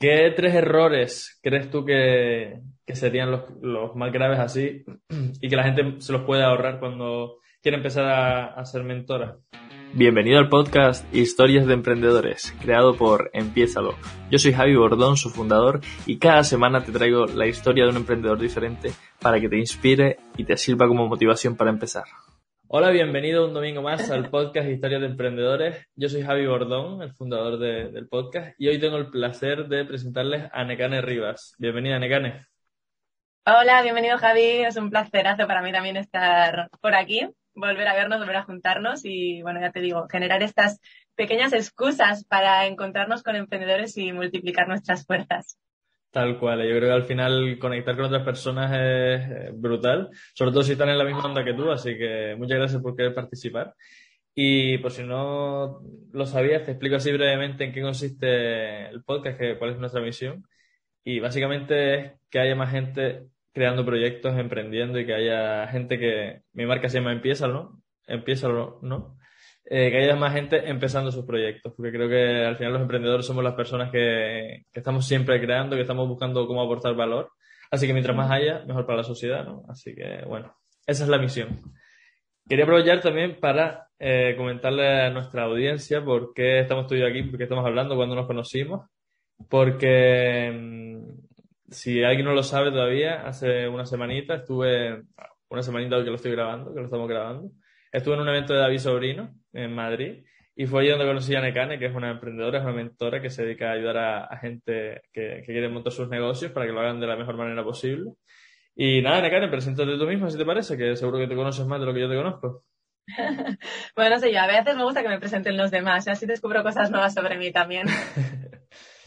¿Qué tres errores crees tú que, serían los, más graves así y que la gente se los puede ahorrar cuando quiere empezar a, ser mentora? Bienvenido al podcast Historias de Emprendedores, creado por Empiézalo. Yo soy Javi Bordón, su fundador, y cada semana te traigo la historia de un emprendedor diferente para que te inspire y te sirva como motivación para empezar. Hola, bienvenido un domingo más al podcast Historias de Emprendedores. Yo soy Javi Bordón, el fundador del podcast, y hoy tengo el placer de presentarles a Necane Rivas. Bienvenida, Necane. Hola, bienvenido Javi. Es un placerazo para mí también estar por aquí, volver a vernos, volver a juntarnos y, bueno, ya te digo, generar estas pequeñas excusas para encontrarnos con emprendedores y multiplicar nuestras fuerzas. Tal cual, yo creo que al final conectar con otras personas es brutal, sobre todo si están en la misma onda que tú, así que muchas gracias por querer participar. Y por si no lo sabías, te explico así brevemente en qué consiste el podcast, cuál es nuestra misión. Y básicamente es que haya más gente creando proyectos, emprendiendo y que haya gente que, mi marca se llama Empieza, ¿no? Empieza, ¿no? Eh, que haya más gente empezando sus proyectos, porque creo que al final los emprendedores somos las personas que, estamos siempre creando, que estamos buscando cómo aportar valor. Así que mientras más haya, mejor para la sociedad, ¿no? Así que, bueno, esa es la misión. Quería aprovechar también para eh, comentarle a nuestra audiencia por qué estamos tú y yo aquí, por qué estamos hablando, cuando nos conocimos. Porque mm, si alguien no lo sabe todavía, hace una semanita estuve, una semanita que lo estoy grabando, que lo estamos grabando, estuve en un evento de David Sobrino en Madrid. Y fue allí donde conocí a Nekane, que es una emprendedora, es una mentora que se dedica a ayudar a, gente que, quiere montar sus negocios para que lo hagan de la mejor manera posible. Y nada, Nekane, preséntate tú misma, si te parece, que seguro que te conoces más de lo que yo te conozco. bueno, no sé yo, a veces me gusta que me presenten los demás, así descubro cosas nuevas sobre mí también.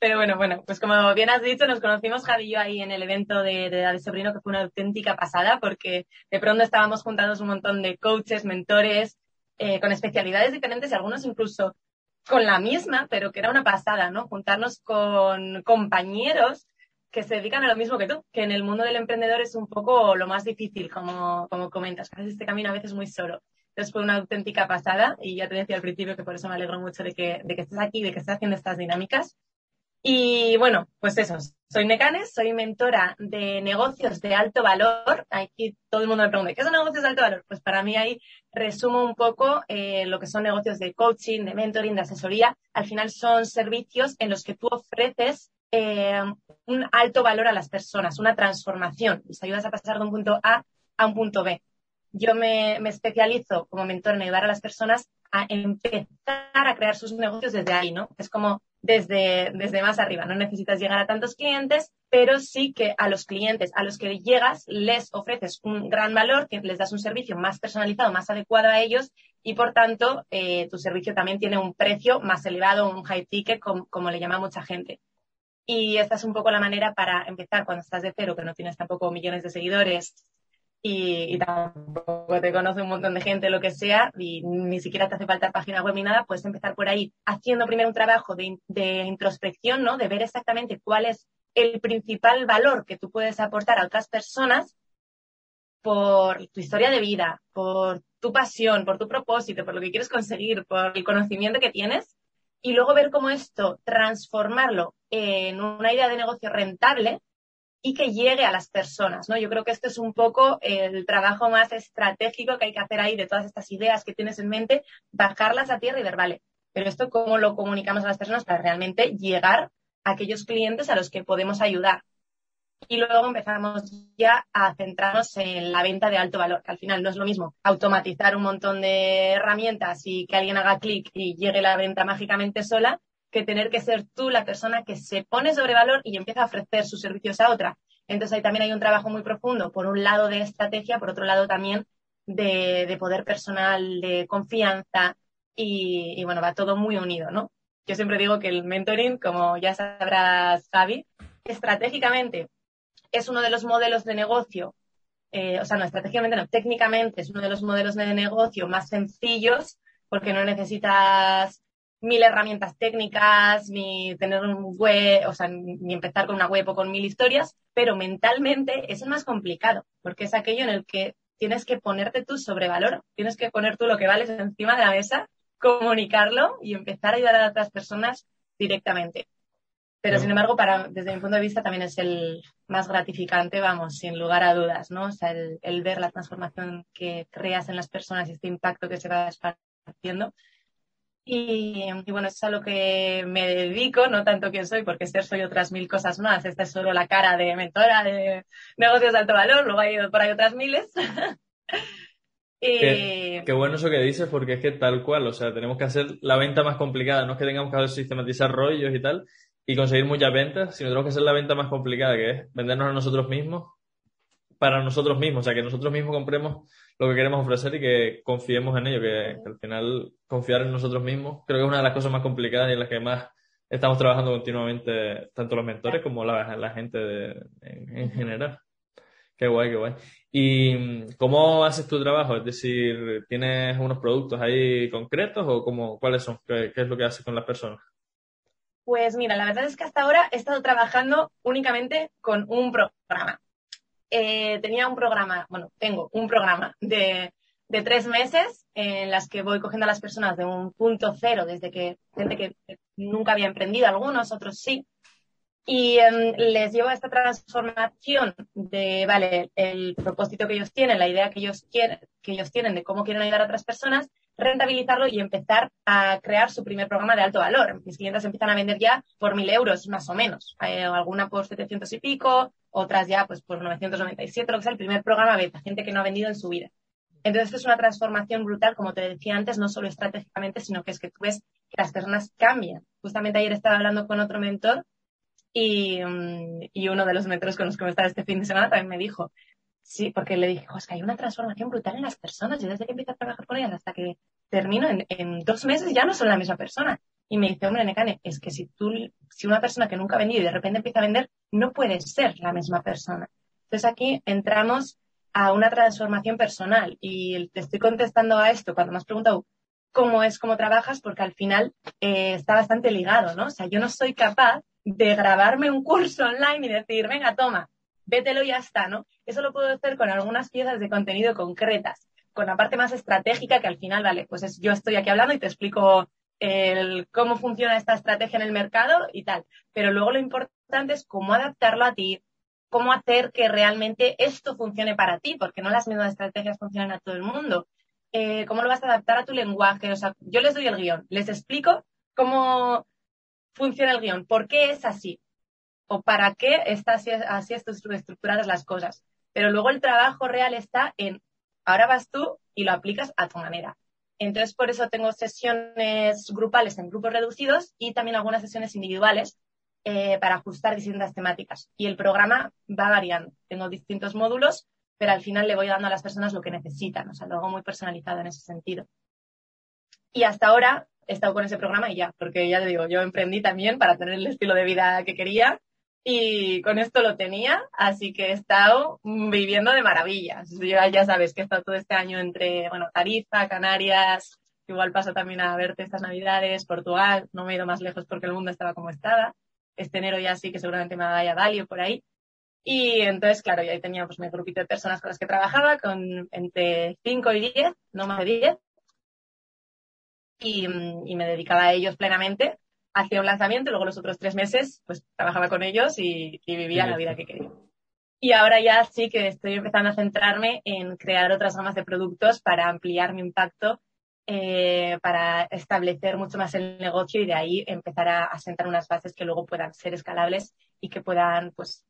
Pero bueno, bueno, pues como bien has dicho, nos conocimos Javi y yo ahí en el evento de, de David Sobrino, que fue una auténtica pasada, porque de pronto estábamos juntados un montón de coaches, mentores, eh, con especialidades diferentes y algunos incluso con la misma, pero que era una pasada, ¿no? Juntarnos con compañeros que se dedican a lo mismo que tú, que en el mundo del emprendedor es un poco lo más difícil, como, como comentas, que este camino a veces muy solo. Entonces fue una auténtica pasada y ya te decía al principio que por eso me alegro mucho de que, de que estés aquí, de que estés haciendo estas dinámicas. Y bueno, pues eso, soy Necanes, soy mentora de negocios de alto valor. Aquí todo el mundo me pregunta, ¿qué son negocios de alto valor? Pues para mí ahí resumo un poco eh, lo que son negocios de coaching, de mentoring, de asesoría. Al final son servicios en los que tú ofreces eh, un alto valor a las personas, una transformación. Les ayudas a pasar de un punto A a un punto B. Yo me, me especializo como mentor en ayudar a las personas a empezar a crear sus negocios desde ahí, ¿no? Es como desde, desde más arriba. No necesitas llegar a tantos clientes, pero sí que a los clientes a los que llegas les ofreces un gran valor, les das un servicio más personalizado, más adecuado a ellos y por tanto eh, tu servicio también tiene un precio más elevado, un high ticket, como, le llama mucha gente. Y esta es un poco la manera para empezar cuando estás de cero, que no tienes tampoco millones de seguidores y, tampoco te conoce un montón de gente, lo que sea, y ni siquiera te hace falta página web ni nada, puedes empezar por ahí haciendo primero un trabajo de, de introspección, ¿no? De ver exactamente cuál es el principal valor que tú puedes aportar a otras personas por tu historia de vida, por tu pasión, por tu propósito, por lo que quieres conseguir, por el conocimiento que tienes, y luego ver cómo esto transformarlo en una idea de negocio rentable y que llegue a las personas, ¿no? Yo creo que este es un poco el trabajo más estratégico que hay que hacer ahí de todas estas ideas que tienes en mente, bajarlas a tierra y ver, vale, pero esto cómo lo comunicamos a las personas para realmente llegar a aquellos clientes a los que podemos ayudar. Y luego empezamos ya a centrarnos en la venta de alto valor, que al final no es lo mismo automatizar un montón de herramientas y que alguien haga clic y llegue la venta mágicamente sola, que tener que ser tú la persona que se pone sobre valor y empieza a ofrecer sus servicios a otra. Entonces ahí también hay un trabajo muy profundo, por un lado de estrategia, por otro lado también de, poder personal, de confianza y, bueno, va todo muy unido, ¿no? Yo siempre digo que el mentoring, como ya sabrás, Javi, estratégicamente es uno de los modelos de negocio, eh, o sea, no estratégicamente, no, técnicamente es uno de los modelos de negocio más sencillos porque no necesitas mil herramientas técnicas, ni tener un web, o sea, ni empezar con una web o con mil historias, pero mentalmente es el más complicado, porque es aquello en el que tienes que ponerte tú sobre valor, tienes que poner tú lo que vales encima de la mesa, comunicarlo y empezar a ayudar a otras personas directamente. Pero, sin embargo, para, desde mi punto de vista, también es el más gratificante, vamos, sin lugar a dudas, ¿no? O sea, el, ver la transformación que creas en las personas y este impacto que se va esparciendo. Y, y, bueno, eso es a lo que me dedico, no tanto quién soy, porque ser soy otras mil cosas más. Esta es solo la cara de mentora de negocios de alto valor, luego hay por ahí otras miles. Qué, bueno eso que dices, porque es que tal cual, o sea, tenemos que hacer la venta más complicada, no es que tengamos que sistematizar rollos y tal y conseguir muchas ventas, sino tenemos que hacer la venta más complicada, que es vendernos a nosotros mismos para nosotros mismos, o sea, que nosotros mismos compremos lo que queremos ofrecer y que confiemos en ello, que, al final confiar en nosotros mismos creo que es una de las cosas más complicadas y en las que más estamos trabajando continuamente, tanto los mentores como la, la gente en general. Qué guay, qué guay. ¿Y cómo haces tu trabajo? Es decir, ¿tienes unos productos ahí concretos o cómo, cuáles son? ¿Qué, es lo que haces con las personas? Pues mira, la verdad es que hasta ahora he estado trabajando únicamente con un programa. Eh, tenía un programa, bueno, tengo un programa de, de, tres meses en las que voy cogiendo a las personas de un punto cero, desde que gente que nunca había emprendido, algunos, otros sí, y em, les llevo a esta transformación de, vale, el propósito que ellos tienen, la idea que ellos, quieren, que ellos tienen de cómo quieren ayudar a otras personas, rentabilizarlo y empezar a crear su primer programa de alto valor. Mis clientes empiezan a vender ya por mil euros, más o menos. Eh, alguna por 700 y pico, otras ya pues por 997, lo que sea, el primer programa beta, gente que no ha vendido en su vida. Entonces es una transformación brutal, como te decía antes, no solo estratégicamente, sino que es que tú ves que las personas cambian. Justamente ayer estaba hablando con otro mentor y, mm, y, uno de los mentores con los que me estaba este fin de semana también me dijo, sí, porque le dije, es que hay una transformación brutal en las personas. Yo desde que empiezo a trabajar con ellas hasta que termino, en, en dos meses ya no son la misma persona. Y me dice, hombre, Necane, es que si tú, si una persona que nunca ha vendido y de repente empieza a vender, no puede ser la misma persona. Entonces aquí entramos a una transformación personal y te estoy contestando a esto cuando me has preguntado cómo es, cómo trabajas, porque al final eh, está bastante ligado, ¿no? O sea, yo no soy capaz de grabarme un curso online y decir, venga, toma, vételo y ya está, ¿no? Eso lo puedo hacer con algunas piezas de contenido concretas, con la parte más estratégica que al final, vale, pues es, yo estoy aquí hablando y te explico cómo funciona esta estrategia en el mercado y tal. Pero luego lo importante es cómo adaptarlo a ti, cómo hacer que realmente esto funcione para ti, porque no las mismas estrategias funcionan a todo el mundo. Eh, cómo lo vas a adaptar a tu lenguaje. Yo les doy el guion, les explico cómo, funciona el guion, por qué es así o para qué está así estructuradas las cosas. Pero luego el trabajo real está en, ahora vas tú y lo aplicas a tu manera. Entonces, por eso tengo sesiones grupales en grupos reducidos y también algunas sesiones individuales eh, para ajustar distintas temáticas. Y el programa va variando. Tengo distintos módulos, pero al final le voy dando a las personas lo que necesitan. O sea, lo hago muy personalizado en ese sentido. Y hasta ahora he estado con ese programa y ya, porque ya te digo, yo emprendí también para tener el estilo de vida que quería y con esto lo tenía, así que he estado viviendo de maravillas. Yo ya sabes que he estado todo este año entre, bueno, Tarifa, Canarias, igual paso también a verte estas navidades, Portugal, no me he ido más lejos porque el mundo estaba como estaba. Este enero ya sí que seguramente me vaya a Bali o por ahí. Y entonces, claro, ya ahí tenía pues mi grupito de personas con las que trabajaba, con entre 5 y 10, no más de 10, y, me dedicaba a ellos plenamente. Hacía un lanzamiento y luego los otros tres meses pues trabajaba con ellos y, vivía la vida que quería. Y ahora ya sí que estoy empezando a centrarme en crear otras gamas de productos para ampliar mi impacto, eh, para establecer mucho más el negocio y de ahí empezar a, a, sentar unas bases que luego puedan ser escalables y que puedan, pues,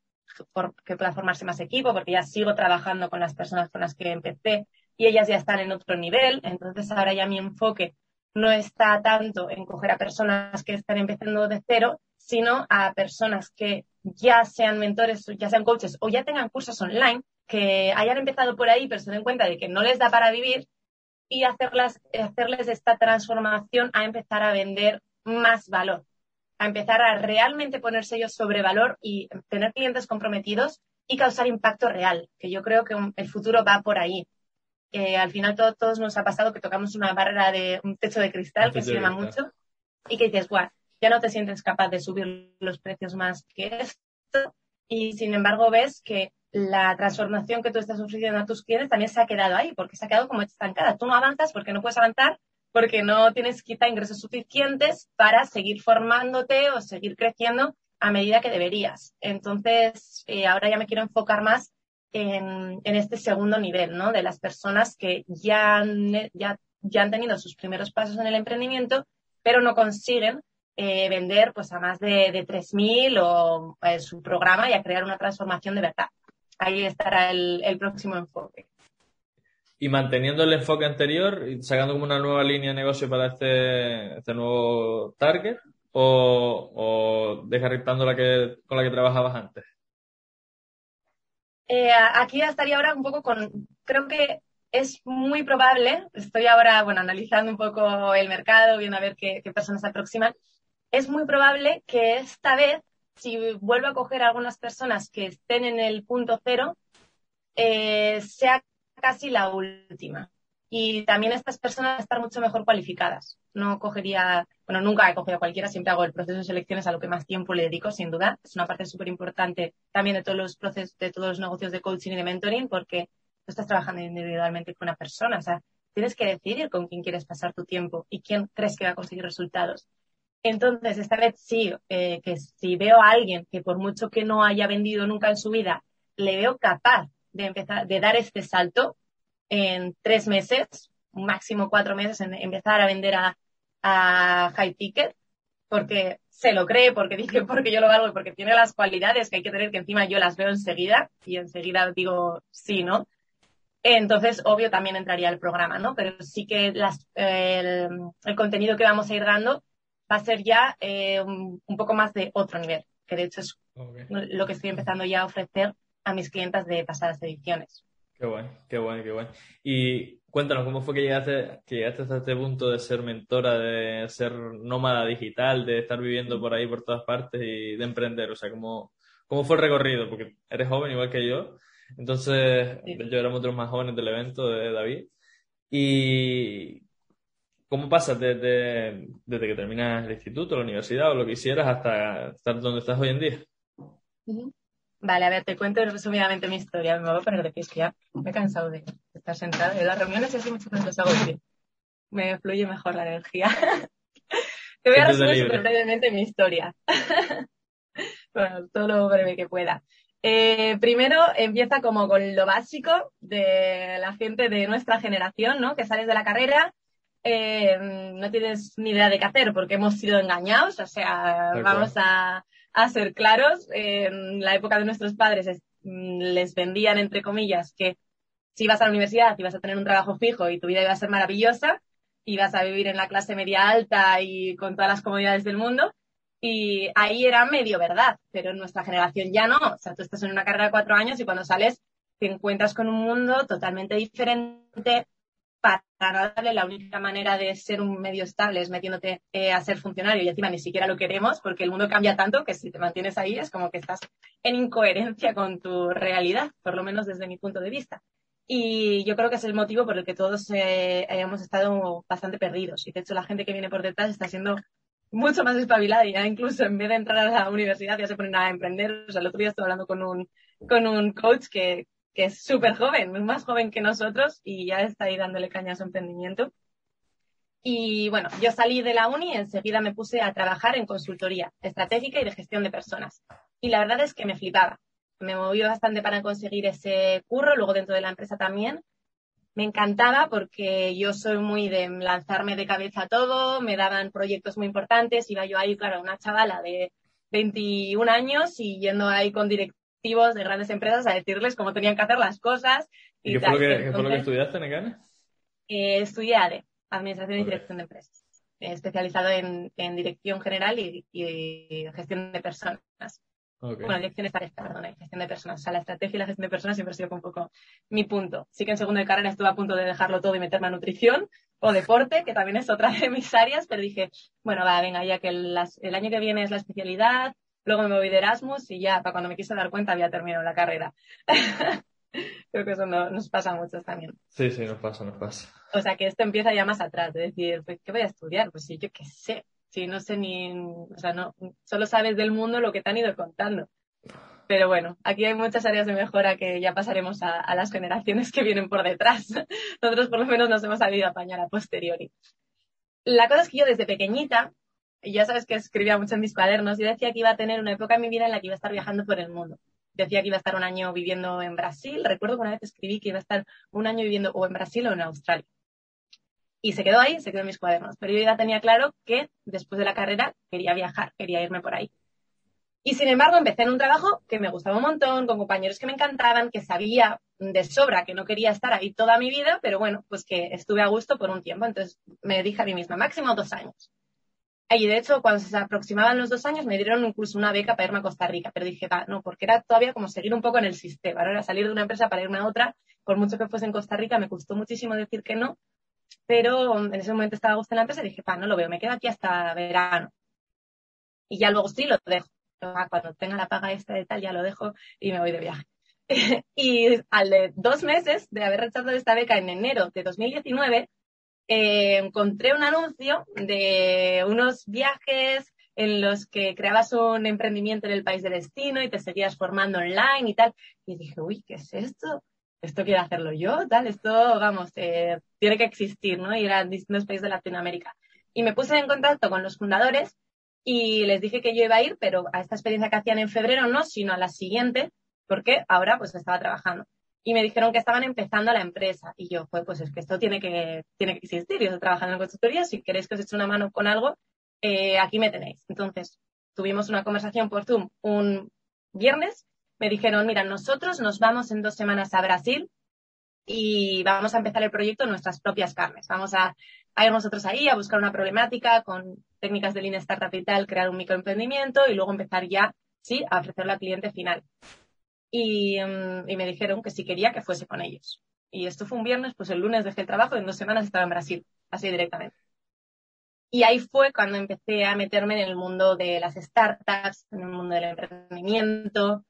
que pueda formarse más equipo, porque ya sigo trabajando con las personas con las que empecé y ellas ya están en otro nivel. Entonces ahora ya mi enfoque no está tanto en coger a personas que están empezando de cero, sino a personas que ya sean mentores, ya sean coaches o ya tengan cursos online, que hayan empezado por ahí, pero se den cuenta de que no les da para vivir y hacerlas, hacerles esta transformación a empezar a vender más valor, a empezar a realmente ponerse ellos sobre valor y tener clientes comprometidos y causar impacto real, que yo creo que el futuro va por ahí al final todo, todos nos ha pasado que tocamos una barrera de un techo de cristal que se llama mucho y que dices, guau, ya no te sientes capaz de subir los precios más que esto y sin embargo ves que la transformación que tú estás ofreciendo a tus clientes también se ha quedado ahí porque se ha quedado como estancada. Tú no avanzas porque no puedes avanzar porque no tienes quizá ingresos suficientes para seguir formándote o seguir creciendo a medida que deberías. Entonces, eh, ahora ya me quiero enfocar más en, este segundo nivel, ¿no? De las personas que ya han, ya, ya han tenido sus primeros pasos en el emprendimiento, pero no consiguen eh, vender pues a más de, de 3.000 o eh, su programa y a crear una transformación de verdad. Ahí estará el, el próximo enfoque. Y manteniendo el enfoque anterior y sacando como una nueva línea de negocio para este, este nuevo target, o, o desgarritando la que, con la que trabajabas antes? Eh, aquí estaría ahora un poco con, creo que es muy probable, estoy ahora, bueno, analizando un poco el mercado, viendo a ver qué, personas se aproximan, es muy probable que esta vez, si vuelvo a coger algunas personas que estén en el punto cero, eh, sea casi la última y también estas personas estar mucho mejor cualificadas. No cogería, bueno, nunca he cogido a cualquiera, siempre hago el proceso de selecciones a lo que más tiempo le dedico, sin duda. Es una parte súper importante también de todos los procesos, de todos los negocios de coaching y de mentoring, porque tú estás trabajando individualmente con una persona. O sea, tienes que decidir con quién quieres pasar tu tiempo y quién crees que va a conseguir resultados. Entonces, esta vez sí, eh, que si veo a alguien que por mucho que no haya vendido nunca en su vida, le veo capaz de empezar, de dar este salto, en tres meses, máximo cuatro meses, en empezar a vender a, high ticket, porque se lo cree, porque dice, porque yo lo valgo porque tiene las cualidades que hay que tener, que encima yo las veo enseguida y enseguida digo sí, ¿no? Entonces, obvio, también entraría el programa, ¿no? Pero sí que las, el, contenido que vamos a ir dando va a ser ya eh, un, poco más de otro nivel, que de hecho es lo que estoy empezando ya a ofrecer a mis clientes de pasadas ediciones. Qué bueno, qué bueno, qué bueno. Y cuéntanos, ¿cómo fue que llegaste, que llegaste hasta este punto de ser mentora, de ser nómada digital, de estar viviendo por ahí, por todas partes y de emprender? O sea, ¿cómo, cómo fue el recorrido? Porque eres joven igual que yo. Entonces, yo éramos de los más jóvenes del evento de David. ¿Y cómo pasas desde, desde que terminas el instituto, la universidad o lo que hicieras hasta estar donde estás hoy en día? Vale, a ver, te cuento resumidamente mi historia. Me voy a poner de pie, que ya me he cansado de estar sentada en las reuniones y así muchas veces hago de Me fluye mejor la energía. te voy a resumir súper brevemente mi historia. bueno, todo lo breve que pueda. Eh, primero empieza como con lo básico de la gente de nuestra generación, ¿no? Que sales de la carrera, eh, no tienes ni idea de qué hacer porque hemos sido engañados, o sea, vamos a, a ser claros, en la época de nuestros padres mm, les vendían, entre comillas, que si ibas a la universidad ibas a tener un trabajo fijo y tu vida iba a ser maravillosa, ibas a vivir en la clase media alta y con todas las comodidades del mundo. Y ahí era medio verdad, pero en nuestra generación ya no. O sea, tú estás en una carrera de cuatro años y cuando sales te encuentras con un mundo totalmente diferente, para darle la única manera de ser un medio estable es metiéndote eh, a ser funcionario y encima ni siquiera lo queremos porque el mundo cambia tanto que si te mantienes ahí es como que estás en incoherencia con tu realidad, por lo menos desde mi punto de vista. Y yo creo que es el motivo por el que todos eh, hayamos estado bastante perdidos. Y de hecho la gente que viene por detrás está siendo mucho más espabilada y ya incluso en vez de entrar a la universidad ya se ponen a emprender. O sea, el otro día estuve hablando con un, con un coach que, que es súper joven, más joven que nosotros y ya está ahí dándole caña a su emprendimiento. Y bueno, yo salí de la uni y enseguida me puse a trabajar en consultoría estratégica y de gestión de personas. Y la verdad es que me flipaba. Me movió bastante para conseguir ese curro, luego dentro de la empresa también. Me encantaba porque yo soy muy de lanzarme de cabeza a todo, me daban proyectos muy importantes, iba yo ahí, claro, una chavala de 21 años y yendo ahí con director de grandes empresas a decirles cómo tenían que hacer las cosas. ¿Y, qué, fue lo que, fue lo que, estudiaste, Nekane? Eh, estudié ADE, Administración y Dirección de Empresas, especializado en, en, dirección general y, y, gestión de personas. Bueno, dirección de perdón, gestión de personas. O sea, la estrategia y la gestión de personas siempre ha sido un poco mi punto. Sí que en segundo de carrera estuve a punto de dejarlo todo y meterme a nutrición o deporte, que también es otra de mis áreas, pero dije, bueno, va, venga, ya que el, el año que viene es la especialidad, Luego me voy de Erasmus y ya, para cuando me quise dar cuenta, había terminado la carrera. Creo que eso nos pasa a muchos también. Sí, sí, nos pasa, nos pasa. O sea, que esto empieza ya más atrás, de decir, pues, ¿qué voy a estudiar? Pues sí, yo qué sé. Si no sé ni, o sea, no, solo sabes del mundo lo que te han ido contando. Pero bueno, aquí hay muchas áreas de mejora que ya pasaremos a, a las generaciones que vienen por detrás. Nosotros por lo menos nos hemos sabido apañar a posteriori. La cosa es que yo desde pequeñita y ya sabes que escribía mucho en mis cuadernos, yo decía que iba a tener una época en mi vida en la que iba a estar viajando por el mundo. Decía que iba a estar un año viviendo en Brasil. Recuerdo que una vez escribí que iba a estar un año viviendo o en Brasil o en Australia. Y se quedó ahí, se quedó en mis cuadernos. Pero yo ya tenía claro que después de la carrera quería viajar, quería irme por ahí. Y sin embargo, empecé en un trabajo que me gustaba un montón, con compañeros que me encantaban, que sabía de sobra que no quería estar ahí toda mi vida, pero bueno, pues que estuve a gusto por un tiempo. Entonces me dije a mí misma, máximo dos años. Y de hecho, cuando se aproximaban los dos años, me dieron incluso una beca para irme a Costa Rica, pero dije, va, no, porque era todavía como seguir un poco en el sistema, ¿no? Era salir de una empresa para irme a otra, por mucho que fuese en Costa Rica, me costó muchísimo decir que no, pero en ese momento estaba a gusto en la empresa y dije, va, no lo veo, me quedo aquí hasta verano. Y ya luego sí lo dejo cuando tenga la paga esta de tal, ya lo dejo y me voy de viaje. y al de dos meses de haber rechazado esta beca en enero de 2019, eh, encontré un anuncio de unos viajes en los que creabas un emprendimiento en el país de destino y te seguías formando online y tal. Y dije, uy, ¿qué es esto? Esto quiero hacerlo yo, tal, esto, vamos, eh, tiene que existir, ¿no? Ir a distintos países de Latinoamérica. Y me puse en contacto con los fundadores y les dije que yo iba a ir, pero a esta experiencia que hacían en febrero no, sino a la siguiente, porque ahora pues estaba trabajando. Y me dijeron que estaban empezando la empresa. Y yo, pues, pues es que esto tiene que, tiene que existir. Yo estoy trabajando en consultoría. Si queréis que os eche una mano con algo, eh, aquí me tenéis. Entonces, tuvimos una conversación por Zoom un viernes. Me dijeron, mira, nosotros nos vamos en dos semanas a Brasil y vamos a empezar el proyecto en nuestras propias carnes. Vamos a, ir nosotros ahí a buscar una problemática con técnicas de Lean Startup y tal, crear un microemprendimiento y luego empezar ya, sí, a ofrecerlo al cliente final. Y, y, me dijeron que si quería que fuese con ellos. Y esto fue un viernes, pues el lunes dejé el trabajo y en dos semanas estaba en Brasil, así directamente. Y ahí fue cuando empecé a meterme en el mundo de las startups, en el mundo del emprendimiento.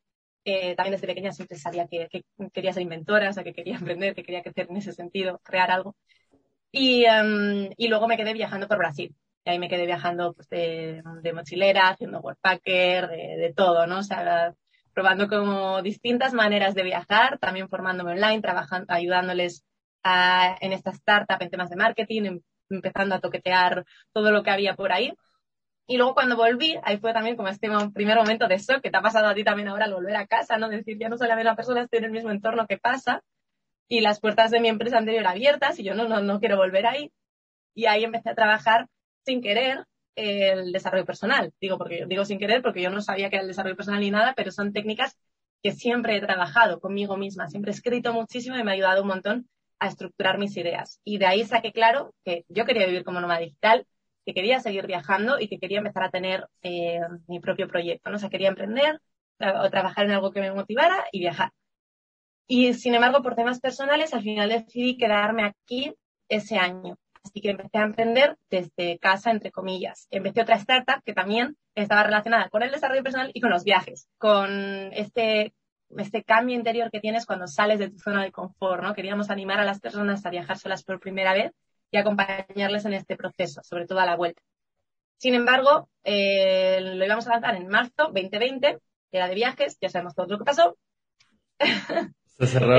Eh, también desde pequeña siempre sabía que, que, quería ser inventora, o sea, que quería emprender, que quería crecer en ese sentido, crear algo. Y, um, y luego me quedé viajando por Brasil. Y ahí me quedé viajando pues, de, de mochilera, haciendo workpacker, de, de todo, ¿no? O sea, probando como distintas maneras de viajar, también formándome online, trabajando, ayudándoles a, en esta startup en temas de marketing, em, empezando a toquetear todo lo que había por ahí. Y luego cuando volví, ahí fue también como este primer momento de shock que te ha pasado a ti también ahora al volver a casa, ¿no? Decir, ya no soy la misma persona, estoy en el mismo entorno que pasa. Y las puertas de mi empresa anterior abiertas y yo no, no, no quiero volver ahí. Y ahí empecé a trabajar sin querer el desarrollo personal. Digo, porque, digo sin querer porque yo no sabía que era el desarrollo personal ni nada, pero son técnicas que siempre he trabajado conmigo misma, siempre he escrito muchísimo y me ha ayudado un montón a estructurar mis ideas. Y de ahí saqué claro que yo quería vivir como nómada digital, que quería seguir viajando y que quería empezar a tener eh, mi propio proyecto. ¿no? O sea, quería emprender o trabajar en algo que me motivara y viajar. Y sin embargo, por temas personales, al final decidí quedarme aquí ese año. Así que empecé a emprender desde casa, entre comillas. Empecé otra startup que también estaba relacionada con el desarrollo personal y con los viajes, con este, este cambio interior que tienes cuando sales de tu zona de confort, ¿no? Queríamos animar a las personas a viajar solas por primera vez y acompañarles en este proceso, sobre todo a la vuelta. Sin embargo, eh, lo íbamos a lanzar en marzo 2020, era de viajes, ya sabemos todo lo que pasó. Se cerró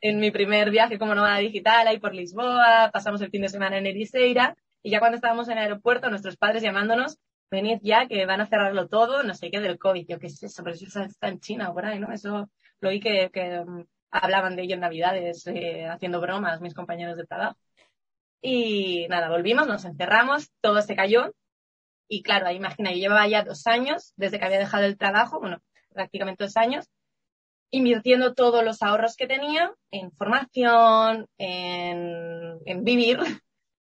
en mi primer viaje como nómada digital ahí por Lisboa, pasamos el fin de semana en Ericeira y ya cuando estábamos en el aeropuerto, nuestros padres llamándonos, venid ya que van a cerrarlo todo, no sé qué del COVID. Yo qué es eso, pero eso está en China o por ahí, ¿no? Eso lo oí que, que um, hablaban de ello en Navidades, eh, haciendo bromas mis compañeros de trabajo. Y nada, volvimos, nos encerramos, todo se cayó. Y claro, ahí imagina, yo llevaba ya dos años desde que había dejado el trabajo, bueno, prácticamente dos años, invirtiendo todos los ahorros que tenía en formación, en, vivir,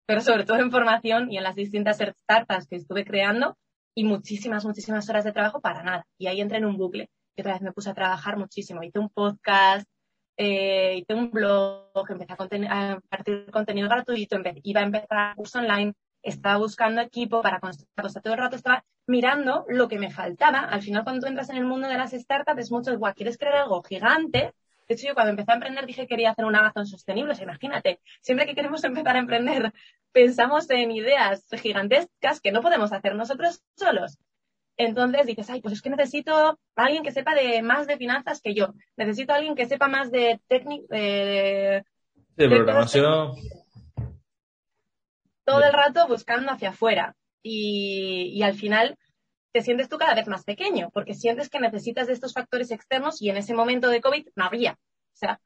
pero sobre todo en formación y en las distintas startups que estuve creando y muchísimas, muchísimas horas de trabajo para nada. Y ahí entré en un bucle y otra vez me puse a trabajar muchísimo. Hice un podcast, eh, hice un blog, empecé a, a partir contenido gratuito, iba a empezar curso online, estaba buscando equipo para construir cosas. Todo el rato estaba mirando lo que me faltaba. Al final, cuando tú entras en el mundo de las startups, es mucho, guau, quieres crear algo gigante. De hecho, yo cuando empecé a emprender dije que quería hacer un Amazon sostenible. O sea, imagínate, siempre que queremos empezar a emprender, pensamos en ideas gigantescas que no podemos hacer nosotros solos. Entonces dices, ay, pues es que necesito a alguien que sepa de más de finanzas que yo. Necesito a alguien que sepa más de técnica, de, de, programación todo el rato buscando hacia afuera. y, y al final te sientes tú cada vez más pequeño, porque sientes que necesitas de estos factores externos y en ese momento de COVID no había. O sea,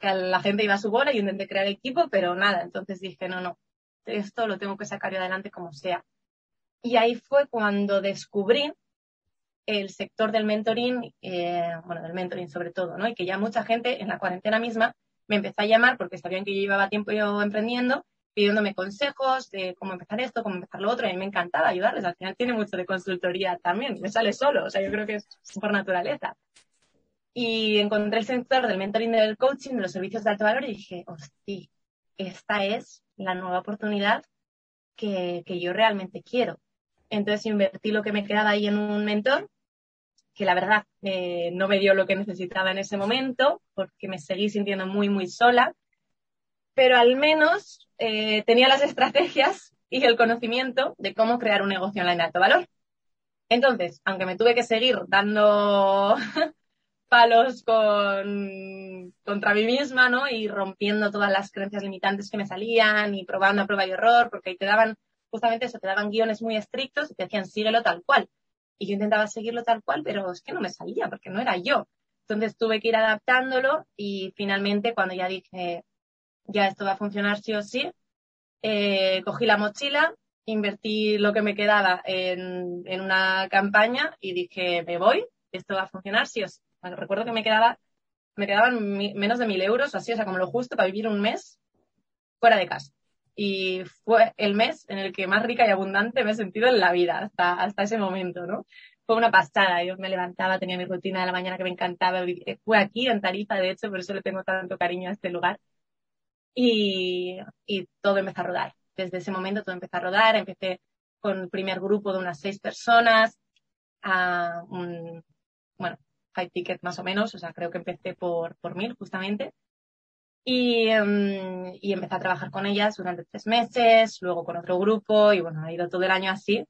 que la gente iba a su bola y intenté crear equipo, pero nada. Entonces dije, no, no, esto lo tengo que sacar yo adelante como sea. Y ahí fue cuando descubrí el sector del mentoring, eh, bueno, del mentoring sobre todo, ¿no? Y que ya mucha gente en la cuarentena misma me empezó a llamar porque sabían que yo llevaba tiempo yo emprendiendo, pidiéndome consejos de cómo empezar esto, cómo empezar lo otro, y a mí me encantaba ayudarles. Al final tiene mucho de consultoría también, me sale solo, o sea, yo creo que es por naturaleza. Y encontré el sector del mentoring del coaching, de los servicios de alto valor, y dije, hostia, esta es la nueva oportunidad que, que yo realmente quiero. Entonces invertí lo que me quedaba ahí en un mentor que la verdad eh, no me dio lo que necesitaba en ese momento, porque me seguí sintiendo muy, muy sola, pero al menos eh, tenía las estrategias y el conocimiento de cómo crear un negocio online de alto valor. Entonces, aunque me tuve que seguir dando palos con, contra mí misma, ¿no? Y rompiendo todas las creencias limitantes que me salían y probando a prueba y error, porque ahí te daban, justamente eso, te daban guiones muy estrictos y te decían síguelo tal cual. Y yo intentaba seguirlo tal cual, pero es que no me salía porque no era yo. Entonces tuve que ir adaptándolo y finalmente cuando ya dije, ya esto va a funcionar sí o sí, eh, cogí la mochila, invertí lo que me quedaba en, en una campaña y dije, me voy, esto va a funcionar sí o sí. recuerdo que me quedaba, me quedaban menos de mil euros, así, o sea, como lo justo para vivir un mes fuera de casa y fue el mes en el que más rica y abundante me he sentido en la vida hasta, hasta ese momento, ¿no? Fue una pasada, yo me levantaba, tenía mi rutina de la mañana que me encantaba, fue aquí en Tarifa, de hecho, por eso le tengo tanto cariño a este lugar. Y, y todo empezó a rodar. Desde ese momento todo empezó a rodar, empecé con el primer grupo de unas seis personas, a un, bueno, high ticket más o menos, o sea, creo que empecé por, por mil justamente. Y, um, y empecé a trabajar con ellas durante tres meses, luego con otro grupo y bueno, ha ido todo el año así.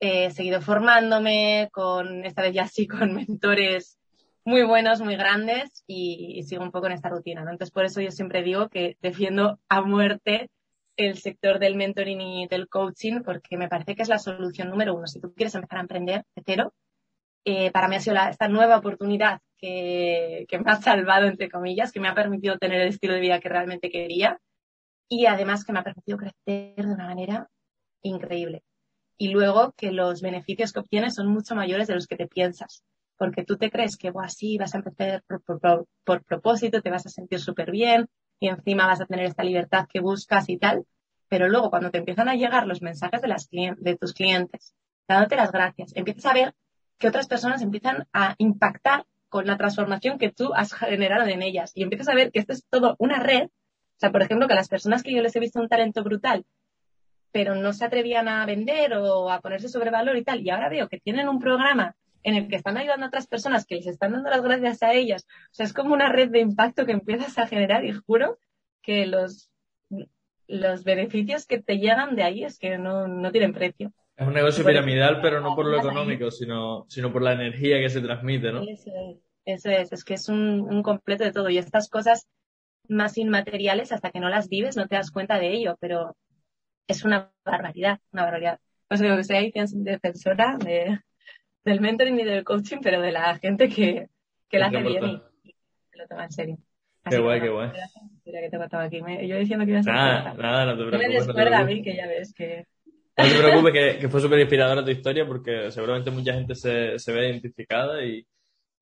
he seguido formándome con, esta vez ya sí, con mentores muy buenos, muy grandes y, sigo un poco en esta rutina. ¿no? Entonces, por eso yo siempre digo que defiendo a muerte el sector del mentoring y del coaching porque me parece que es la solución número uno. Si tú quieres empezar a emprender de cero, eh, para mí ha sido esta nueva oportunidad que, me ha salvado, entre comillas, que me ha permitido tener el estilo de vida que realmente quería y además que me ha permitido crecer de una manera increíble. Y luego que los beneficios que obtienes son mucho mayores de los que te piensas. Porque tú te crees que, así vas a empezar por, propósito, te vas a sentir súper bien y encima vas a tener esta libertad que buscas y tal. Pero luego cuando te empiezan a llegar los mensajes de, las, de tus clientes, dándote las gracias, empiezas a ver que otras personas empiezan a impactar con la transformación que tú has generado en ellas y empiezas a ver que esto es todo una red. O sea, por ejemplo, que las personas que yo les he visto un talento brutal, pero no se atrevían a vender o a ponerse sobre valor y tal, y ahora veo que tienen un programa en el que están ayudando a otras personas que les están dando las gracias a ellas. O sea, es como una red de impacto que empiezas a generar y juro que los, los beneficios que te llegan de ahí es que no, no tienen precio. Es un negocio piramidal, pero no por lo económico, sino, sino por la energía que se transmite, ¿no? Eso es, eso es, es que es un, un completo de todo. Y estas cosas más inmateriales, hasta que no las vives, no te das cuenta de ello, pero es una barbaridad, una barbaridad. No sé, que soy defensora de, del mentoring y del coaching, pero de la gente que, que la hace bien y, que lo toma en serio. qué guay, qué guay. Que te aquí. yo diciendo que iba a Nada, nada, no te preocupes. me descuerda a mí, que ya ves que... No te preocupes, que, que fue súper inspiradora tu historia porque seguramente mucha gente se, se ve identificada y,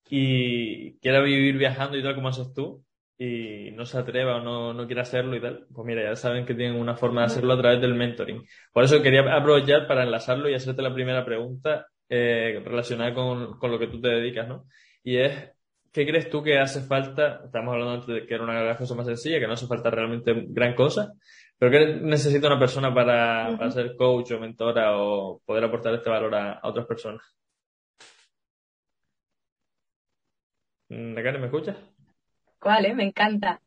y quiera vivir viajando y tal como haces tú y no se atreva o no, no quiere hacerlo y tal, pues mira, ya saben que tienen una forma de hacerlo a través del mentoring. Por eso quería aprovechar para enlazarlo y hacerte la primera pregunta eh, relacionada con, con lo que tú te dedicas, ¿no? Y es, ¿qué crees tú que hace falta? Estamos hablando antes de que era una cosas más sencillas, que no hace falta realmente gran cosa, ¿Pero qué necesita una persona para, ser coach o mentora o poder aportar este valor a, otras personas? ¿Nakane, me escuchas? ¿Cuál, eh? Me encanta.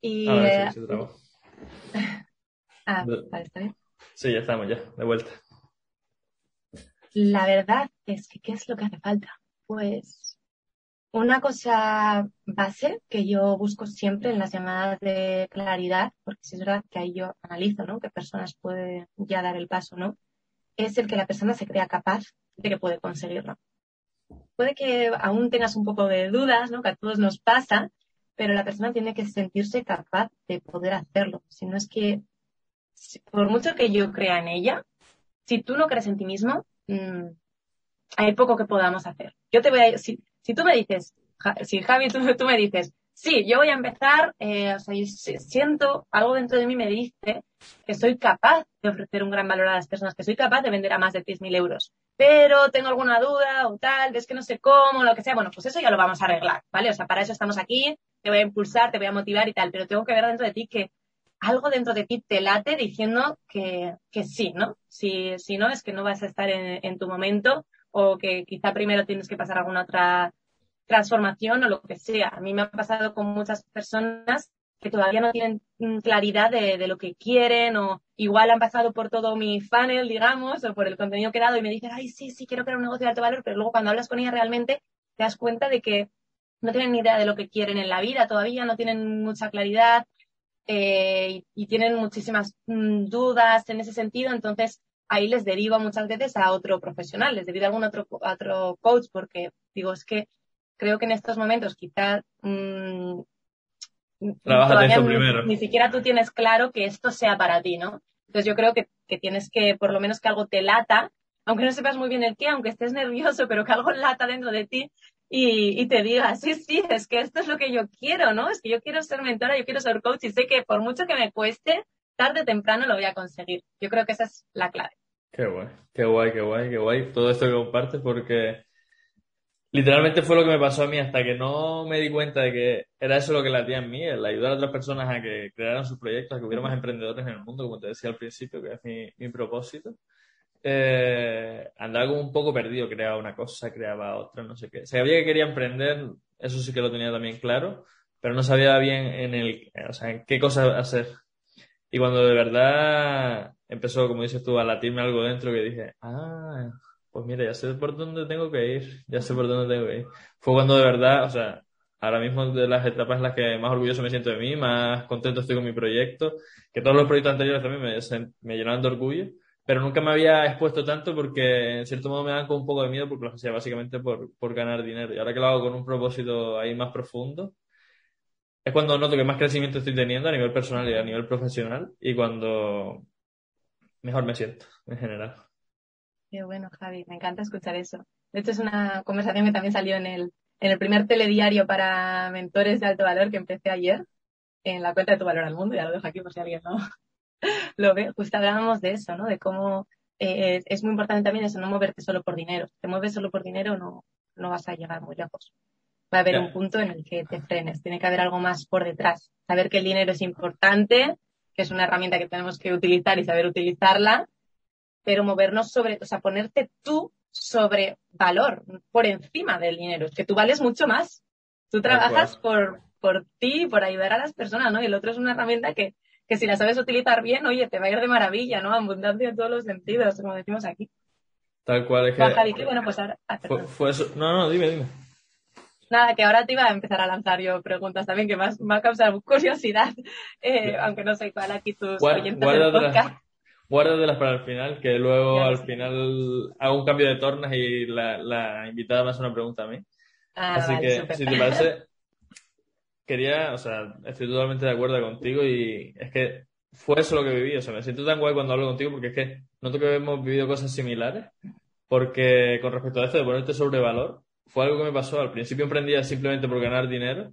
Y, ah, sí, ah, vale, está bien. Sí, ya estamos, ya, de vuelta. La verdad es que, ¿qué es lo que hace falta? Pues una cosa base que yo busco siempre en las llamadas de claridad, porque si es verdad que ahí yo analizo, ¿no? Qué personas pueden ya dar el paso, ¿no? es el que la persona se crea capaz de que puede conseguirlo. Puede que aún tengas un poco de dudas, ¿no? Que a todos nos pasa, pero la persona tiene que sentirse capaz de poder hacerlo. Si no es que, por mucho que yo crea en ella, si tú no crees en ti mismo, mm, hay poco que podamos hacer. Yo te voy a, si, si tú me dices, si Javi, tú, me dices, sí, yo voy a empezar, eh, o sea, yo siento, algo dentro de mí me dice que soy capaz de ofrecer un gran valor a las personas, que soy capaz de vender a más de 10.000 euros, pero tengo alguna duda o tal, es que no sé cómo, lo que sea, bueno, pues eso ya lo vamos a arreglar, ¿vale? O sea, para eso estamos aquí, te voy a impulsar, te voy a motivar y tal, pero tengo que ver dentro de ti que algo dentro de ti te late diciendo que, que sí, ¿no? Si, si no, es que no vas a estar en, en tu momento o que quizá primero tienes que pasar alguna otra transformación o lo que sea. A mí me ha pasado con muchas personas que todavía no tienen mm, claridad de, lo que quieren o igual han pasado por todo mi funnel, digamos, o por el contenido que he dado y me dicen, ay, sí, sí, quiero crear un negocio de alto valor, pero luego cuando hablas con ella realmente te das cuenta de que no tienen ni idea de lo que quieren en la vida todavía, no tienen mucha claridad eh, y, tienen muchísimas mm, dudas en ese sentido, entonces ahí les derivo muchas veces a otro profesional, les derivo a algún otro, otro coach porque digo, es que creo que en estos momentos quizás mmm, primero. Ni, siquiera tú tienes claro que esto sea para ti, ¿no? Entonces yo creo que, que, tienes que, por lo menos que algo te lata, aunque no sepas muy bien el qué, aunque estés nervioso, pero que algo lata dentro de ti y, y te diga, sí, sí, es que esto es lo que yo quiero, ¿no? Es que yo quiero ser mentora, yo quiero ser coach y sé que por mucho que me cueste, tarde o temprano lo voy a conseguir. Yo creo que esa es la clave. Qué guay, qué guay, qué guay, qué guay. Todo esto que compartes porque literalmente fue lo que me pasó a mí hasta que no me di cuenta de que era eso lo que latía en mí, el ayudar a otras personas a que crearan sus proyectos, a que hubiera más emprendedores en el mundo, como te decía al principio, que es mi, mi propósito. Eh, andaba como un poco perdido, creaba una cosa, creaba otra, no sé qué. Sabía que quería emprender, eso sí que lo tenía también claro, pero no sabía bien en el, o sea, en qué cosa hacer. Y cuando de verdad empezó, como dices tú, a latirme algo dentro que dije, ah, pues mira, ya sé por dónde tengo que ir, ya sé por dónde tengo que ir. Fue cuando de verdad, o sea, ahora mismo de las etapas en las que más orgulloso me siento de mí, más contento estoy con mi proyecto, que todos los proyectos anteriores también me, me llenaban de orgullo, pero nunca me había expuesto tanto porque en cierto modo me dan con un poco de miedo porque lo hacía básicamente por, por ganar dinero. Y ahora que lo hago con un propósito ahí más profundo, es cuando noto que más crecimiento estoy teniendo a nivel personal y a nivel profesional y cuando mejor me siento en general. Qué bueno, Javi, me encanta escuchar eso. De hecho, es una conversación que también salió en el, en el primer telediario para mentores de alto valor que empecé ayer, en la cuenta de Tu Valor al Mundo, ya lo dejo aquí por si alguien no lo ve. Justo hablábamos de eso, ¿no? De cómo eh, es muy importante también eso, no moverte solo por dinero. Si te mueves solo por dinero, no, no vas a llegar muy lejos. Va a haber un punto en el que te frenes. Tiene que haber algo más por detrás. Saber que el dinero es importante, que es una herramienta que tenemos que utilizar y saber utilizarla, pero movernos sobre, o sea, ponerte tú sobre valor, por encima del dinero. Es que tú vales mucho más. Tú trabajas por, por ti, por ayudar a las personas, ¿no? Y el otro es una herramienta que, que si la sabes utilizar bien, oye, te va a ir de maravilla, ¿no? Abundancia en todos los sentidos, como decimos aquí. Tal cual es que... bueno, pues ahora... Ah, fue, eso... No, no, dime, dime. Nada, que ahora te iba a empezar a lanzar yo preguntas también que más me ha causado curiosidad, eh, aunque no sé cuál aquí tus oyentes del podcast guárdatelas para el final, que luego al final hago un cambio de tornas y la, la invitada me hace una pregunta a mí. Ah, Así que, si te parece, quería, o sea, estoy totalmente de acuerdo contigo y es que fue eso lo que viví. O sea, me siento tan guay cuando hablo contigo porque es que noto que hemos vivido cosas similares. Porque con respecto a esto de ponerte sobre valor, fue algo que me pasó. Al principio emprendía simplemente por ganar dinero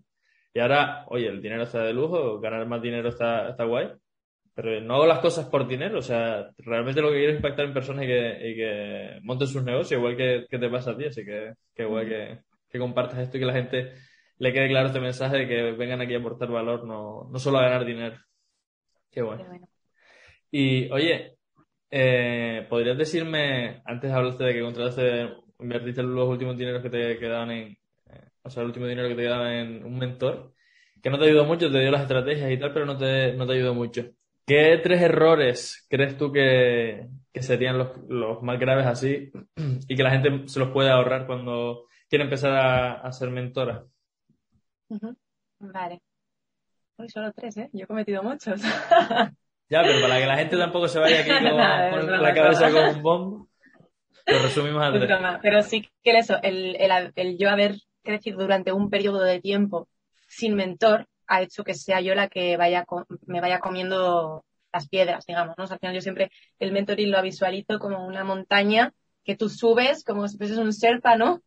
y ahora, oye, el dinero está de lujo, ganar más dinero está, está guay pero no hago las cosas por dinero, o sea, realmente lo que quiero es impactar en personas y que, y que monten sus negocios, igual que, que, te pasa a ti, así que qué guay que, que, compartas esto y que la gente le quede claro este mensaje de que vengan aquí a aportar valor, no, no solo a ganar dinero. Qué guay. Y oye, eh, ¿podrías decirme, antes hablaste de que contrataste, invertiste los últimos dineros que te quedaban en, eh, o sea, el último dinero que te quedaba en un mentor, que no te ayudó mucho, te dio las estrategias y tal, pero no te, no te ayudó mucho. ¿Qué tres errores crees tú que, serían los, los, más graves así y que la gente se los puede ahorrar cuando quiere empezar a, ser mentora? Vale. Hoy solo tres, ¿eh? Yo he cometido muchos. ya, pero para que la gente tampoco se vaya aquí con, la cabeza con un bombo. Lo resumimos a tres. Pero sí que eso, el, el, el yo haber crecido durante un periodo de tiempo sin mentor ha hecho que sea yo la que vaya me vaya comiendo las piedras, digamos, ¿no? al final yo siempre el mentoring lo visualizo como una montaña que tú subes como si fueses un serpa, ¿no?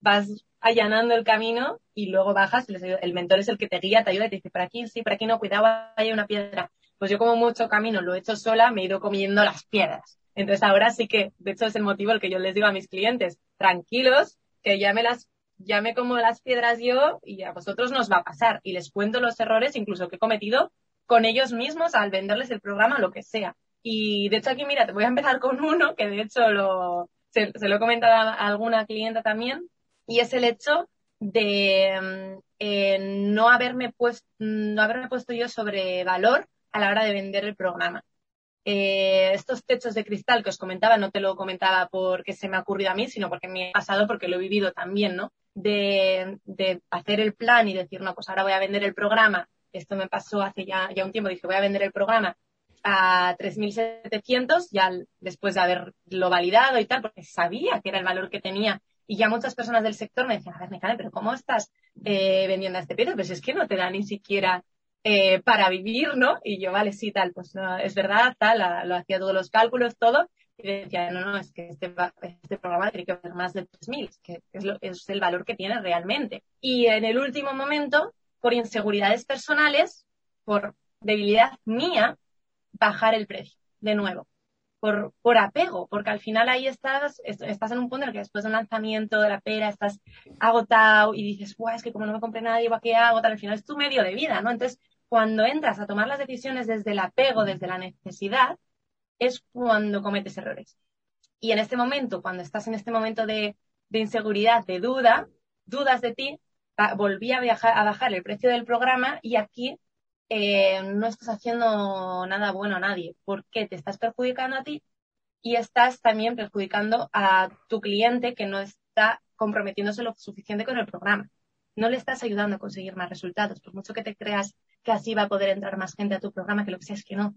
Vas allanando el camino y luego bajas, el mentor es el que te guía, te ayuda y te dice, por aquí sí, por aquí no, cuidado, hay una piedra. Pues yo como mucho camino lo he hecho sola, me he ido comiendo las piedras. Entonces ahora sí que, de hecho es el motivo el que yo les digo a mis clientes, tranquilos, que ya me las ya me como las piedras yo y a vosotros nos va a pasar. Y les cuento los errores incluso que he cometido con ellos mismos al venderles el programa, lo que sea. Y de hecho aquí, mira, te voy a empezar con uno que de hecho se, lo he comentado a alguna clienta también, y es el hecho de mm, eh, no, haberme puesto, no haberme puesto yo sobre valor a la hora de vender el programa. Eh, estos techos de cristal que os comentaba, no te lo comentaba porque se me ha ocurrido a mí, sino porque me ha pasado, porque lo he vivido también, ¿no? De, de hacer el plan y decir, no, pues ahora voy a vender el programa. Esto me pasó hace ya, ya un tiempo, dije, voy a vender el programa a 3.700, ya después de haberlo validado y tal, porque sabía que era el valor que tenía. Y ya muchas personas del sector me decían, a ver, Mecane, pero ¿cómo estás eh, vendiendo a este precio? Pues es que no te da ni siquiera eh, para vivir, ¿no? Y yo, vale, sí, tal, pues no, es verdad, tal, lo hacía todos los cálculos, todo. Decía, no, no, es que este, este programa tiene que valer más de 3.000, que es, lo, es el valor que tiene realmente. Y en el último momento, por inseguridades personales, por debilidad mía, bajar el precio, de nuevo, por, por apego, porque al final ahí estás, estás en un punto en el que después de un lanzamiento de la pera estás agotado y dices, Buah, es que como no me compré nadie, ¿qué hago? Tal, al final es tu medio de vida, ¿no? Entonces, cuando entras a tomar las decisiones desde el apego, desde la necesidad, es cuando cometes errores. Y en este momento, cuando estás en este momento de, de inseguridad, de duda, dudas de ti, volví a, a bajar el precio del programa y aquí eh, no estás haciendo nada bueno a nadie, porque te estás perjudicando a ti y estás también perjudicando a tu cliente que no está comprometiéndose lo suficiente con el programa. No le estás ayudando a conseguir más resultados, por mucho que te creas que así va a poder entrar más gente a tu programa, que lo que sea es que no.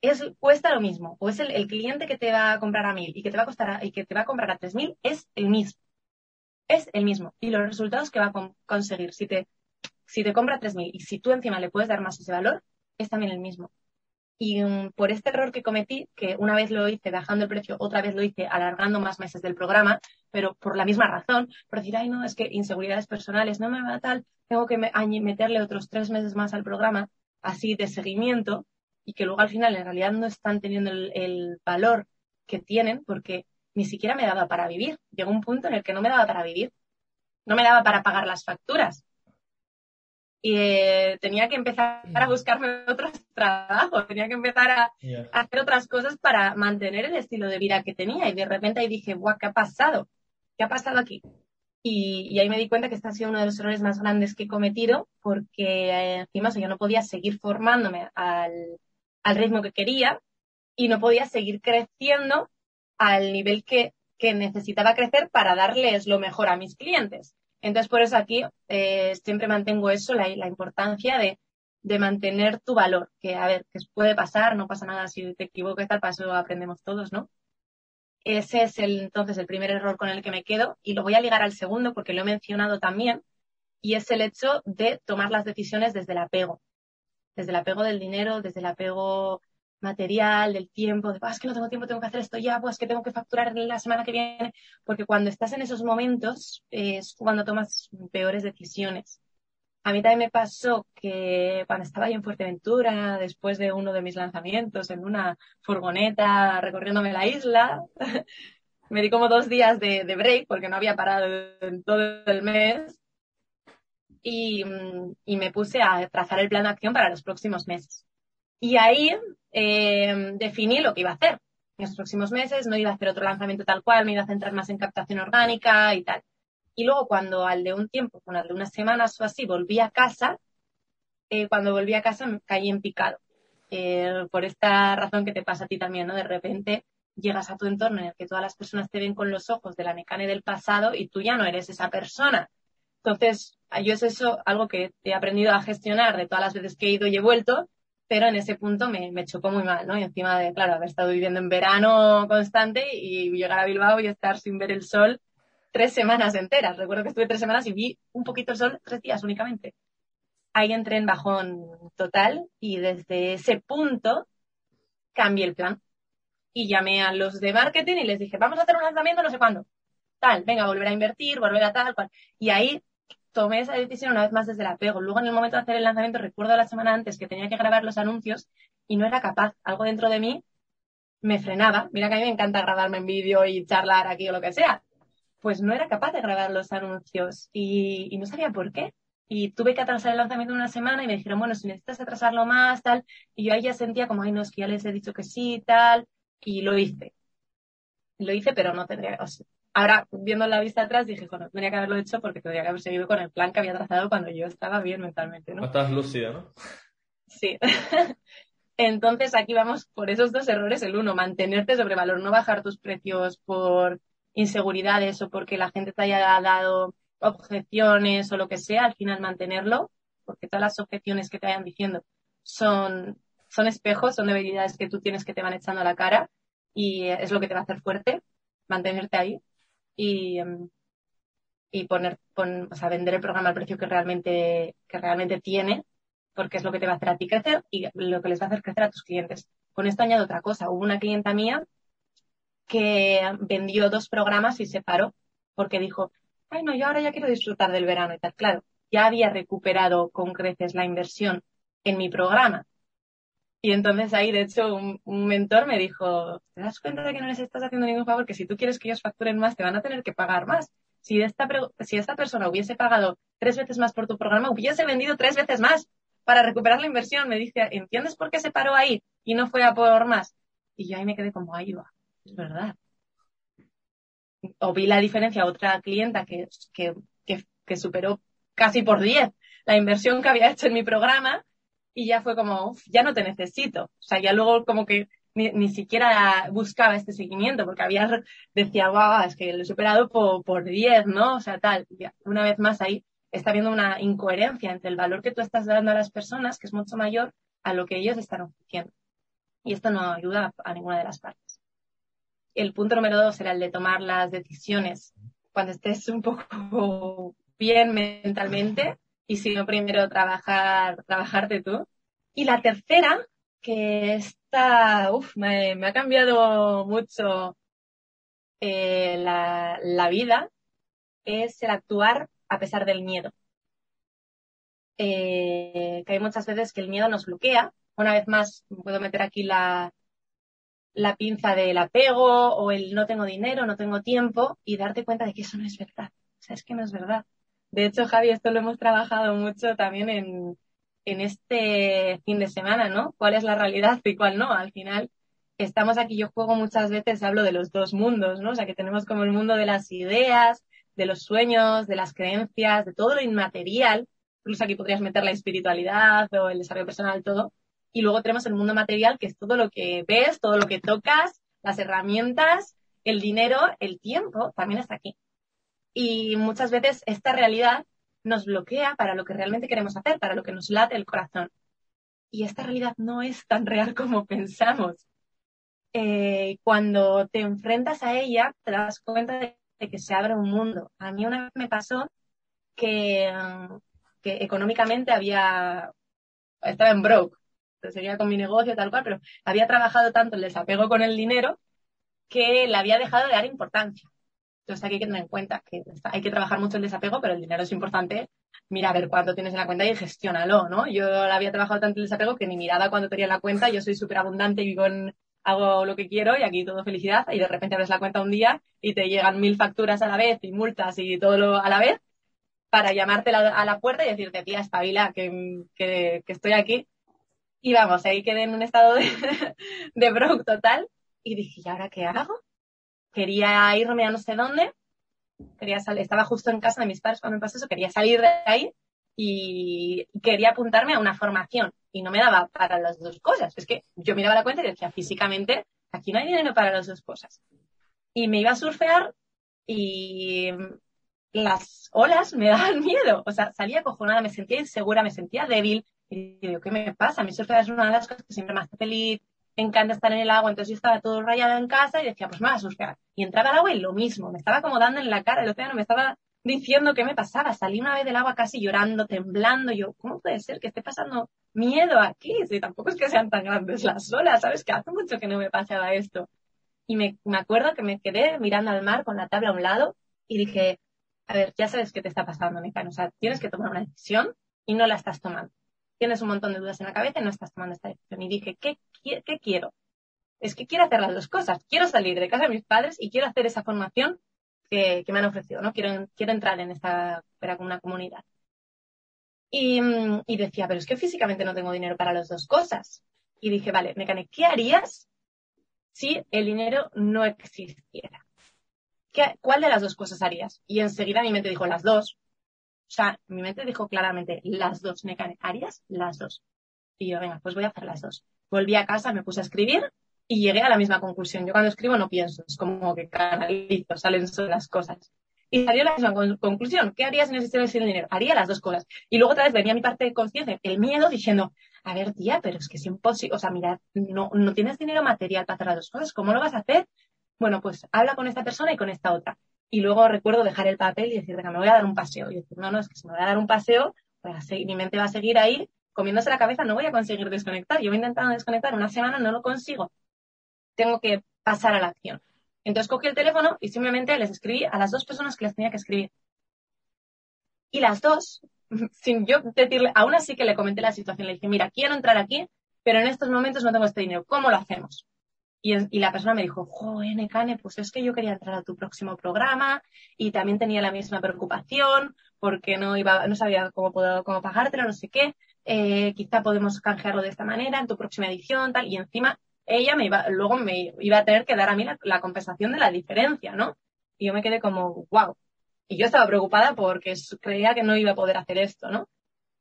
Es, cuesta lo mismo, o es el, cliente que te va a comprar a mil y que te va a costar y que te va a comprar a tres mil es el mismo. Es el mismo. Y los resultados que va a conseguir si te si te compra 3.000 y si tú encima le puedes dar más ese valor, es también el mismo. Y um, por este error que cometí, que una vez lo hice bajando el precio, otra vez lo hice alargando más meses del programa, pero por la misma razón, por decir, ay, no, es que inseguridades personales, no me va tal, tengo que meterle otros tres meses más al programa, así de seguimiento, y que luego al final en realidad no están teniendo el, el valor que tienen, porque ni siquiera me daba para vivir. Llegó un punto en el que no me daba para vivir. No me daba para pagar las facturas y eh, tenía que empezar a buscarme otros trabajos, tenía que empezar a, hacer otras cosas para mantener el estilo de vida que tenía. Y de repente ahí dije, guau, ¿qué ha pasado? ¿Qué ha pasado aquí? Y, ahí me di cuenta que este ha sido uno de los errores más grandes que he cometido, porque eh, encima yo no podía seguir formándome al, al ritmo que quería y no podía seguir creciendo al nivel que, que necesitaba crecer para darles lo mejor a mis clientes. Entonces, por eso aquí eh, siempre mantengo eso, la, importancia de, mantener tu valor, que a ver, que puede pasar, no pasa nada si te equivocas, tal paso aprendemos todos, ¿no? Ese es el, entonces el primer error con el que me quedo y lo voy a ligar al segundo porque lo he mencionado también y es el hecho de tomar las decisiones desde el apego, desde el apego del dinero, desde el apego material, del tiempo, de, ah, es que no tengo tiempo, tengo que hacer esto ya, pues que tengo que facturar la semana que viene, porque cuando estás en esos momentos es cuando tomas peores decisiones. A mí también me pasó que cuando estaba ahí en Fuerteventura, después de uno de mis lanzamientos en una furgoneta recorriéndome la isla, me di como dos días de, de break porque no había parado en todo el mes y, y me puse a trazar el plan de acción para los próximos meses. Y ahí eh, definí lo que iba a hacer. En los próximos meses no iba a hacer otro lanzamiento tal cual, me iba a centrar más en captación orgánica y tal. Y luego cuando al de un tiempo, bueno, al de unas semanas o así, volví a casa, eh, cuando volví a casa me caí en picado. Eh, por esta razón que te pasa a ti también, ¿no? De repente llegas a tu entorno en el que todas las personas te ven con los ojos de la mecane del pasado y tú ya no eres esa persona. Entonces, yo es eso algo que he aprendido a gestionar de todas las veces que he ido y he vuelto, pero en ese punto me, me, chocó muy mal, ¿no? Y encima de, claro, haber estado viviendo en verano constante y llegar a Bilbao y estar sin ver el sol tres semanas enteras. Recuerdo que estuve tres semanas y vi un poquito el sol tres días únicamente. Ahí entré en bajón total y desde ese punto cambié el plan. Y llamé a los de marketing y les dije, vamos a hacer un lanzamiento no sé cuándo. Tal, venga, volver a invertir, volver a tal, cual. Y ahí tomé esa decisión una vez más desde el apego. Luego, en el momento de hacer el lanzamiento, recuerdo la semana antes que tenía que grabar los anuncios y no era capaz. Algo dentro de mí me frenaba. Mira que a mí me encanta grabarme en vídeo y charlar aquí o lo que sea. Pues no era capaz de grabar los anuncios y, no sabía por qué. Y tuve que atrasar el lanzamiento una semana y me dijeron, bueno, si necesitas atrasarlo más, tal. Y yo ahí ya sentía como, ay, no, es que ya les he dicho que sí, tal. Y lo hice. Lo hice, pero no tendría, ahora viendo la vista atrás dije, bueno, tendría que haberlo hecho porque tendría que haber seguido con el plan que había trazado cuando yo estaba bien mentalmente, ¿no? Estás lúcida, ¿no? Sí. Entonces aquí vamos por esos dos errores. El uno, mantenerte sobre valor, no bajar tus precios por inseguridades o porque la gente te haya dado objeciones o lo que sea, al final mantenerlo, porque todas las objeciones que te vayan diciendo son, son espejos, son debilidades que tú tienes que te van echando a la cara y es lo que te va a hacer fuerte, mantenerte ahí y, em, y poner, o sea, vender el programa al precio que realmente, que realmente tiene, porque es lo que te va a hacer a ti crecer y lo que les va a hacer crecer a tus clientes. Con esto añado otra cosa. Hubo una clienta mía que vendió dos programas y se paró porque dijo, ay no, yo ahora ya quiero disfrutar del verano y tal. Claro, ya había recuperado con creces la inversión en mi programa. Y entonces ahí, de hecho, un, mentor me dijo, ¿te das cuenta de que no les estás haciendo ningún favor? Que si tú quieres que ellos facturen más, te van a tener que pagar más. Si esta, si esta persona hubiese pagado tres veces más por tu programa, hubiese vendido tres veces más para recuperar la inversión. Me dice, ¿entiendes por qué se paró ahí y no fue a por más? Y yo ahí me quedé como, ahí va, es verdad. O vi la diferencia a otra clienta que, que, que, que superó casi por 10 la inversión que había hecho en mi programa y ya fue como, ya no te necesito. O sea, ya luego como que ni, ni siquiera buscaba este seguimiento porque había, decía, wow, es que lo he superado por, por 10, ¿no? O sea, tal. una vez más ahí está habiendo una incoherencia entre el valor que tú estás dando a las personas, que es mucho mayor, a lo que ellos están ofreciendo. Y esto no ayuda a ninguna de las partes. El punto número dos era el de tomar las decisiones cuando estés un poco bien mentalmente y si no, primero trabajar, trabajarte tú. Y la tercera, que está, uff, me, ha cambiado mucho eh, la, la, vida, es el actuar a pesar del miedo. Eh, que hay muchas veces que el miedo nos bloquea. Una vez más, puedo meter aquí la, la pinza del apego o el no tengo dinero, no tengo tiempo y darte cuenta de que eso no es verdad. O sea, es que no es verdad. De hecho, Javi, esto lo hemos trabajado mucho también en, en este fin de semana, ¿no? ¿Cuál es la realidad y cuál no? Al final, estamos aquí, yo juego muchas veces, hablo de los dos mundos, ¿no? O sea, que tenemos como el mundo de las ideas, de los sueños, de las creencias, de todo lo inmaterial. Incluso aquí podrías meter la espiritualidad o el desarrollo personal, todo. Y luego tenemos el mundo material, que es todo lo que ves, todo lo que tocas, las herramientas, el dinero, el tiempo, también está aquí y muchas veces esta realidad nos bloquea para lo que realmente queremos hacer, para lo que nos late el corazón. Y esta realidad no es tan real como pensamos. Eh, cuando te enfrentas a ella, te das cuenta de, que se abre un mundo. A mí una vez me pasó que, que económicamente había, estaba en broke, seguía con mi negocio tal cual, pero había trabajado tanto el desapego con el dinero que le había dejado de dar importancia. Entonces hay que tener en cuenta que hay que trabajar mucho el desapego, pero el dinero es importante. Mira a ver cuánto tienes en la cuenta y gestiónalo, ¿no? Yo había trabajado tanto el desapego que ni miraba cuánto tenía en la cuenta. Yo soy súper abundante y vivo hago lo que quiero y aquí todo felicidad. Y de repente abres la cuenta un día y te llegan mil facturas a la vez y multas y todo lo a la vez para llamarte a la puerta y decirte, tía, espabila, que, que, que estoy aquí. Y vamos, ahí quedé en un estado de, de broke total. Y dije, ¿y ahora qué hago? Quería irme a no sé dónde, quería salir, estaba justo en casa de mis padres cuando me pasó eso, quería salir de ahí y quería apuntarme a una formación y no me daba para las dos cosas. Es que yo miraba la cuenta y decía, físicamente, aquí no hay dinero para las dos cosas. Y me iba a surfear y las olas me daban miedo. O sea, salía cojonada, me sentía insegura, me sentía débil, Y digo, ¿qué me pasa? Mi surfear es una de las cosas que siempre me hace feliz, encanta estar en el agua, entonces yo estaba todo rayada en casa y decía, pues me voy a surfear. Y entraba al agua y lo mismo, me estaba como dando en la cara el océano, me estaba diciendo qué me pasaba. Salí una vez del agua casi llorando, temblando. Yo, ¿cómo puede ser que esté pasando miedo aquí? Si tampoco es que sean tan grandes las olas, ¿sabes? Que hace mucho que no me pasaba esto. Y me, me acuerdo que me quedé mirando al mar con la tabla a un lado y dije, a ver, ya sabes qué te está pasando, Mecano. O sea, tienes que tomar una decisión y no la estás tomando. Tienes un montón de dudas en la cabeza y no estás tomando esta decisión. Y dije, ¿qué, qué quiero? Es que quiero hacer las dos cosas. Quiero salir de casa de mis padres y quiero hacer esa formación que, me han ofrecido, ¿no? Quiero, quiero entrar en esta, una comunidad. Y, y, decía, pero es que físicamente no tengo dinero para las dos cosas. Y dije, vale, Mecane, ¿qué harías si el dinero no existiera? ¿Qué, ¿Cuál de las dos cosas harías? Y enseguida mi mente dijo, las dos. O sea, mi mente dijo claramente, las dos, Mecane, ¿harías las dos? Y yo, venga, pues voy a hacer las dos. Volví a casa, me puse a escribir y llegué a la misma conclusión. Yo cuando escribo no pienso, es como que canalizo, salen las cosas. Y salió la misma conclusión. ¿Qué harías si necesitaras el dinero? Haría las dos cosas. Y luego otra vez venía mi parte de conciencia, el miedo, diciendo, a ver, tía, pero es que es imposible. O sea, mira, no, no tienes dinero material para hacer las dos cosas. ¿Cómo lo vas a hacer? Bueno, pues habla con esta persona y con esta otra. Y luego recuerdo dejar el papel y decir, venga, me voy a dar un paseo. Y decir, no, no, es que si me voy a dar un paseo, pues mi mente va a seguir ahí comiéndose la cabeza, no voy a conseguir desconectar. Yo voy intentando desconectar una semana, no lo consigo tengo que pasar a la acción. Entonces cogí el teléfono y simplemente les escribí a las dos personas que les tenía que escribir. Y las dos, sin yo decirle, aún así que le comenté la situación, le dije, mira, quiero entrar aquí, pero en estos momentos no tengo este dinero, ¿cómo lo hacemos? Y, la persona me dijo, joder, Nekane, pues es que yo quería entrar a tu próximo programa y también tenía la misma preocupación porque no iba, no sabía cómo, puedo, cómo pagártelo, no sé qué. Eh, quizá podemos canjearlo de esta manera en tu próxima edición, tal. Y encima ella me iba, luego me iba a tener que dar a mí la, compensación de la diferencia, ¿no? Y yo me quedé como, wow. Y yo estaba preocupada porque creía que no iba a poder hacer esto, ¿no?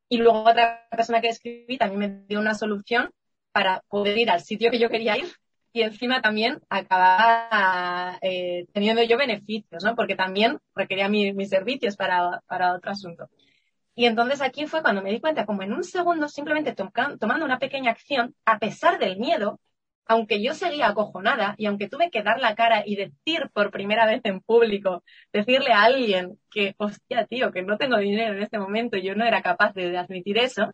Y luego otra persona que escribí también me dio una solución para poder ir al sitio que yo quería ir y encima también acababa eh, teniendo yo beneficios, ¿no? Porque también requería mis servicios para, para otro asunto. Y entonces aquí fue cuando me di cuenta, como en un segundo, simplemente tomando una pequeña acción, a pesar del miedo, aunque yo seguía acojonada y aunque tuve que dar la cara y decir por primera vez en público, decirle a alguien que, hostia, tío, que no tengo dinero en este momento, yo no era capaz de, admitir eso,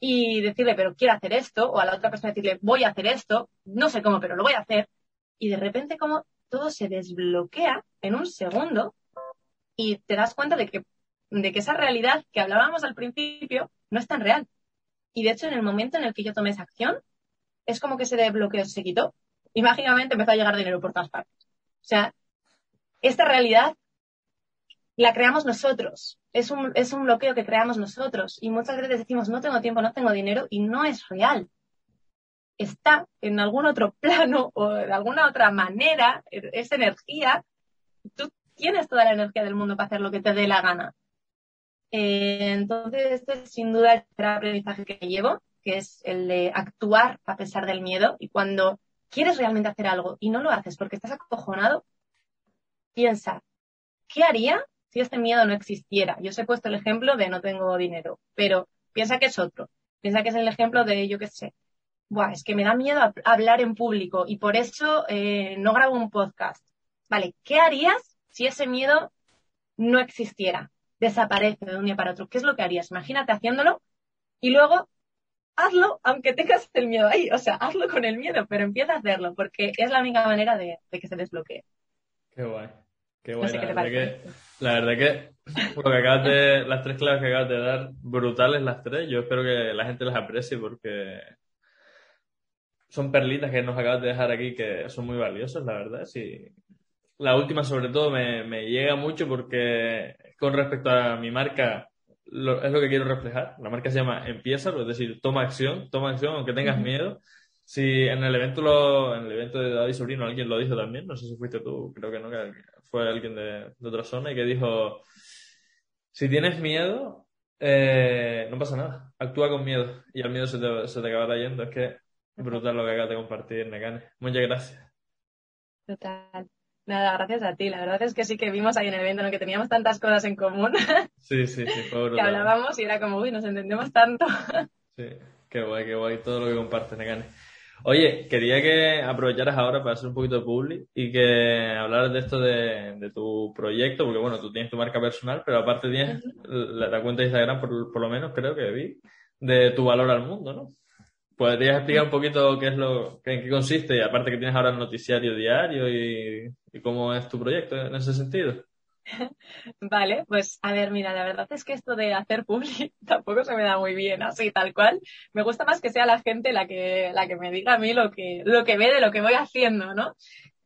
y decirle, pero quiero hacer esto, o a la otra persona decirle, voy a hacer esto, no sé cómo, pero lo voy a hacer, y de repente como todo se desbloquea en un segundo y te das cuenta de que, de que esa realidad que hablábamos al principio no es tan real. Y de hecho, en el momento en el que yo tomé esa acción, es como que ese desbloqueo se quitó y mágicamente empezó a llegar dinero por todas partes. O sea, esta realidad la creamos nosotros. Es un, es un bloqueo que creamos nosotros. Y muchas veces decimos, no tengo tiempo, no tengo dinero, y no es real. Está en algún otro plano o de alguna otra manera, es energía. Tú tienes toda la energía del mundo para hacer lo que te dé la gana. Eh, entonces, este es sin duda el aprendizaje que llevo que es el de actuar a pesar del miedo. Y cuando quieres realmente hacer algo y no lo haces porque estás acojonado, piensa, ¿qué haría este miedo no existiera? Yo os he puesto el ejemplo de no tengo dinero, pero piensa que es otro. Piensa que es el ejemplo de, yo qué sé, Buah, es que me da miedo hablar en público y por eso eh, no grabo un podcast. Vale, ¿qué harías si ese miedo no existiera? Desaparece de un día para otro. ¿Qué es lo que harías? Imagínate haciéndolo y luego hazlo aunque tengas el miedo ahí, o sea, hazlo con el miedo, pero empieza a hacerlo, porque es la única manera de, que se desbloquee. Qué guay. Qué guay. la, verdad que, la verdad que lo que acabas de, las tres claves que acabas de dar, brutales las tres. Yo espero que la gente las aprecie porque son perlitas que nos acabas de dejar aquí que son muy valiosas, la verdad. Sí. La última, sobre todo, me, me llega mucho porque con respecto a mi marca, es lo que quiero reflejar. La marca se llama Empieza, es decir, toma acción, toma acción aunque tengas miedo. Si en el evento lo, en el evento de David Sobrino alguien lo dijo también, no sé si fuiste tú, creo que no, que fue alguien de, otra zona y que dijo, si tienes miedo, eh, no pasa nada, actúa con miedo y al miedo se te, se te acabará yendo. Es que brutal lo que acabas de compartir, Necane. Muchas gracias. Total. Nada, gracias a ti. La verdad es que sí que vimos ahí en el evento en el que teníamos tantas cosas en común. Sí, sí, sí, fue que hablábamos y era como, uy, nos entendemos tanto. Sí, qué guay, qué guay todo lo que compartes, Negane. Oye, quería que aprovecharas ahora para hacer un poquito de public y que hablaras de esto de, tu proyecto, porque bueno, tú tienes tu marca personal, pero aparte tienes la, cuenta de Instagram, por, por, lo menos creo que vi, de tu valor al mundo, ¿no? ¿Podrías explicar un poquito qué es lo, en qué consiste y aparte que tienes ahora el noticiario diario y, y cómo es tu proyecto en ese sentido? Vale, pues a ver, mira, la verdad es que esto de hacer public tampoco se me da muy bien, así tal cual. Me gusta más que sea la gente la que, la que me diga a mí lo que, lo que ve de lo que voy haciendo, ¿no?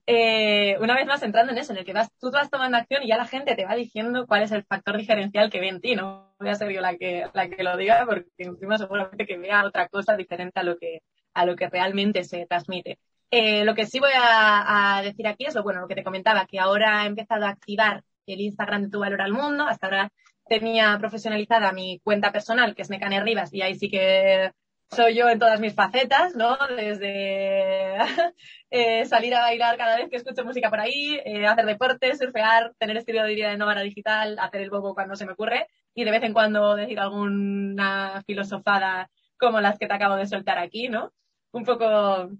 Eh, una vez más entrando en eso, en el que vas, tú vas tomando acción y ya la gente te va diciendo cuál es el factor diferencial que ve en ti, no voy a ser yo la que, la que lo diga porque encima seguramente que vea otra cosa diferente a lo que, a lo que realmente se transmite. Eh, lo que sí voy a, a, decir aquí es lo bueno, lo que te comentaba, que ahora he empezado a activar el Instagram de Tu Valor al Mundo. Hasta ahora tenía profesionalizada mi cuenta personal, que es Mecane Rivas, y ahí sí que soy yo en todas mis facetas, ¿no? Desde eh, salir a bailar cada vez que escucho música por ahí, eh, hacer deporte, surfear, tener estilo de vida de nómada digital, hacer el bobo cuando se me ocurre y de vez en cuando decir alguna filosofada como las que te acabo de soltar aquí, ¿no? Un poco,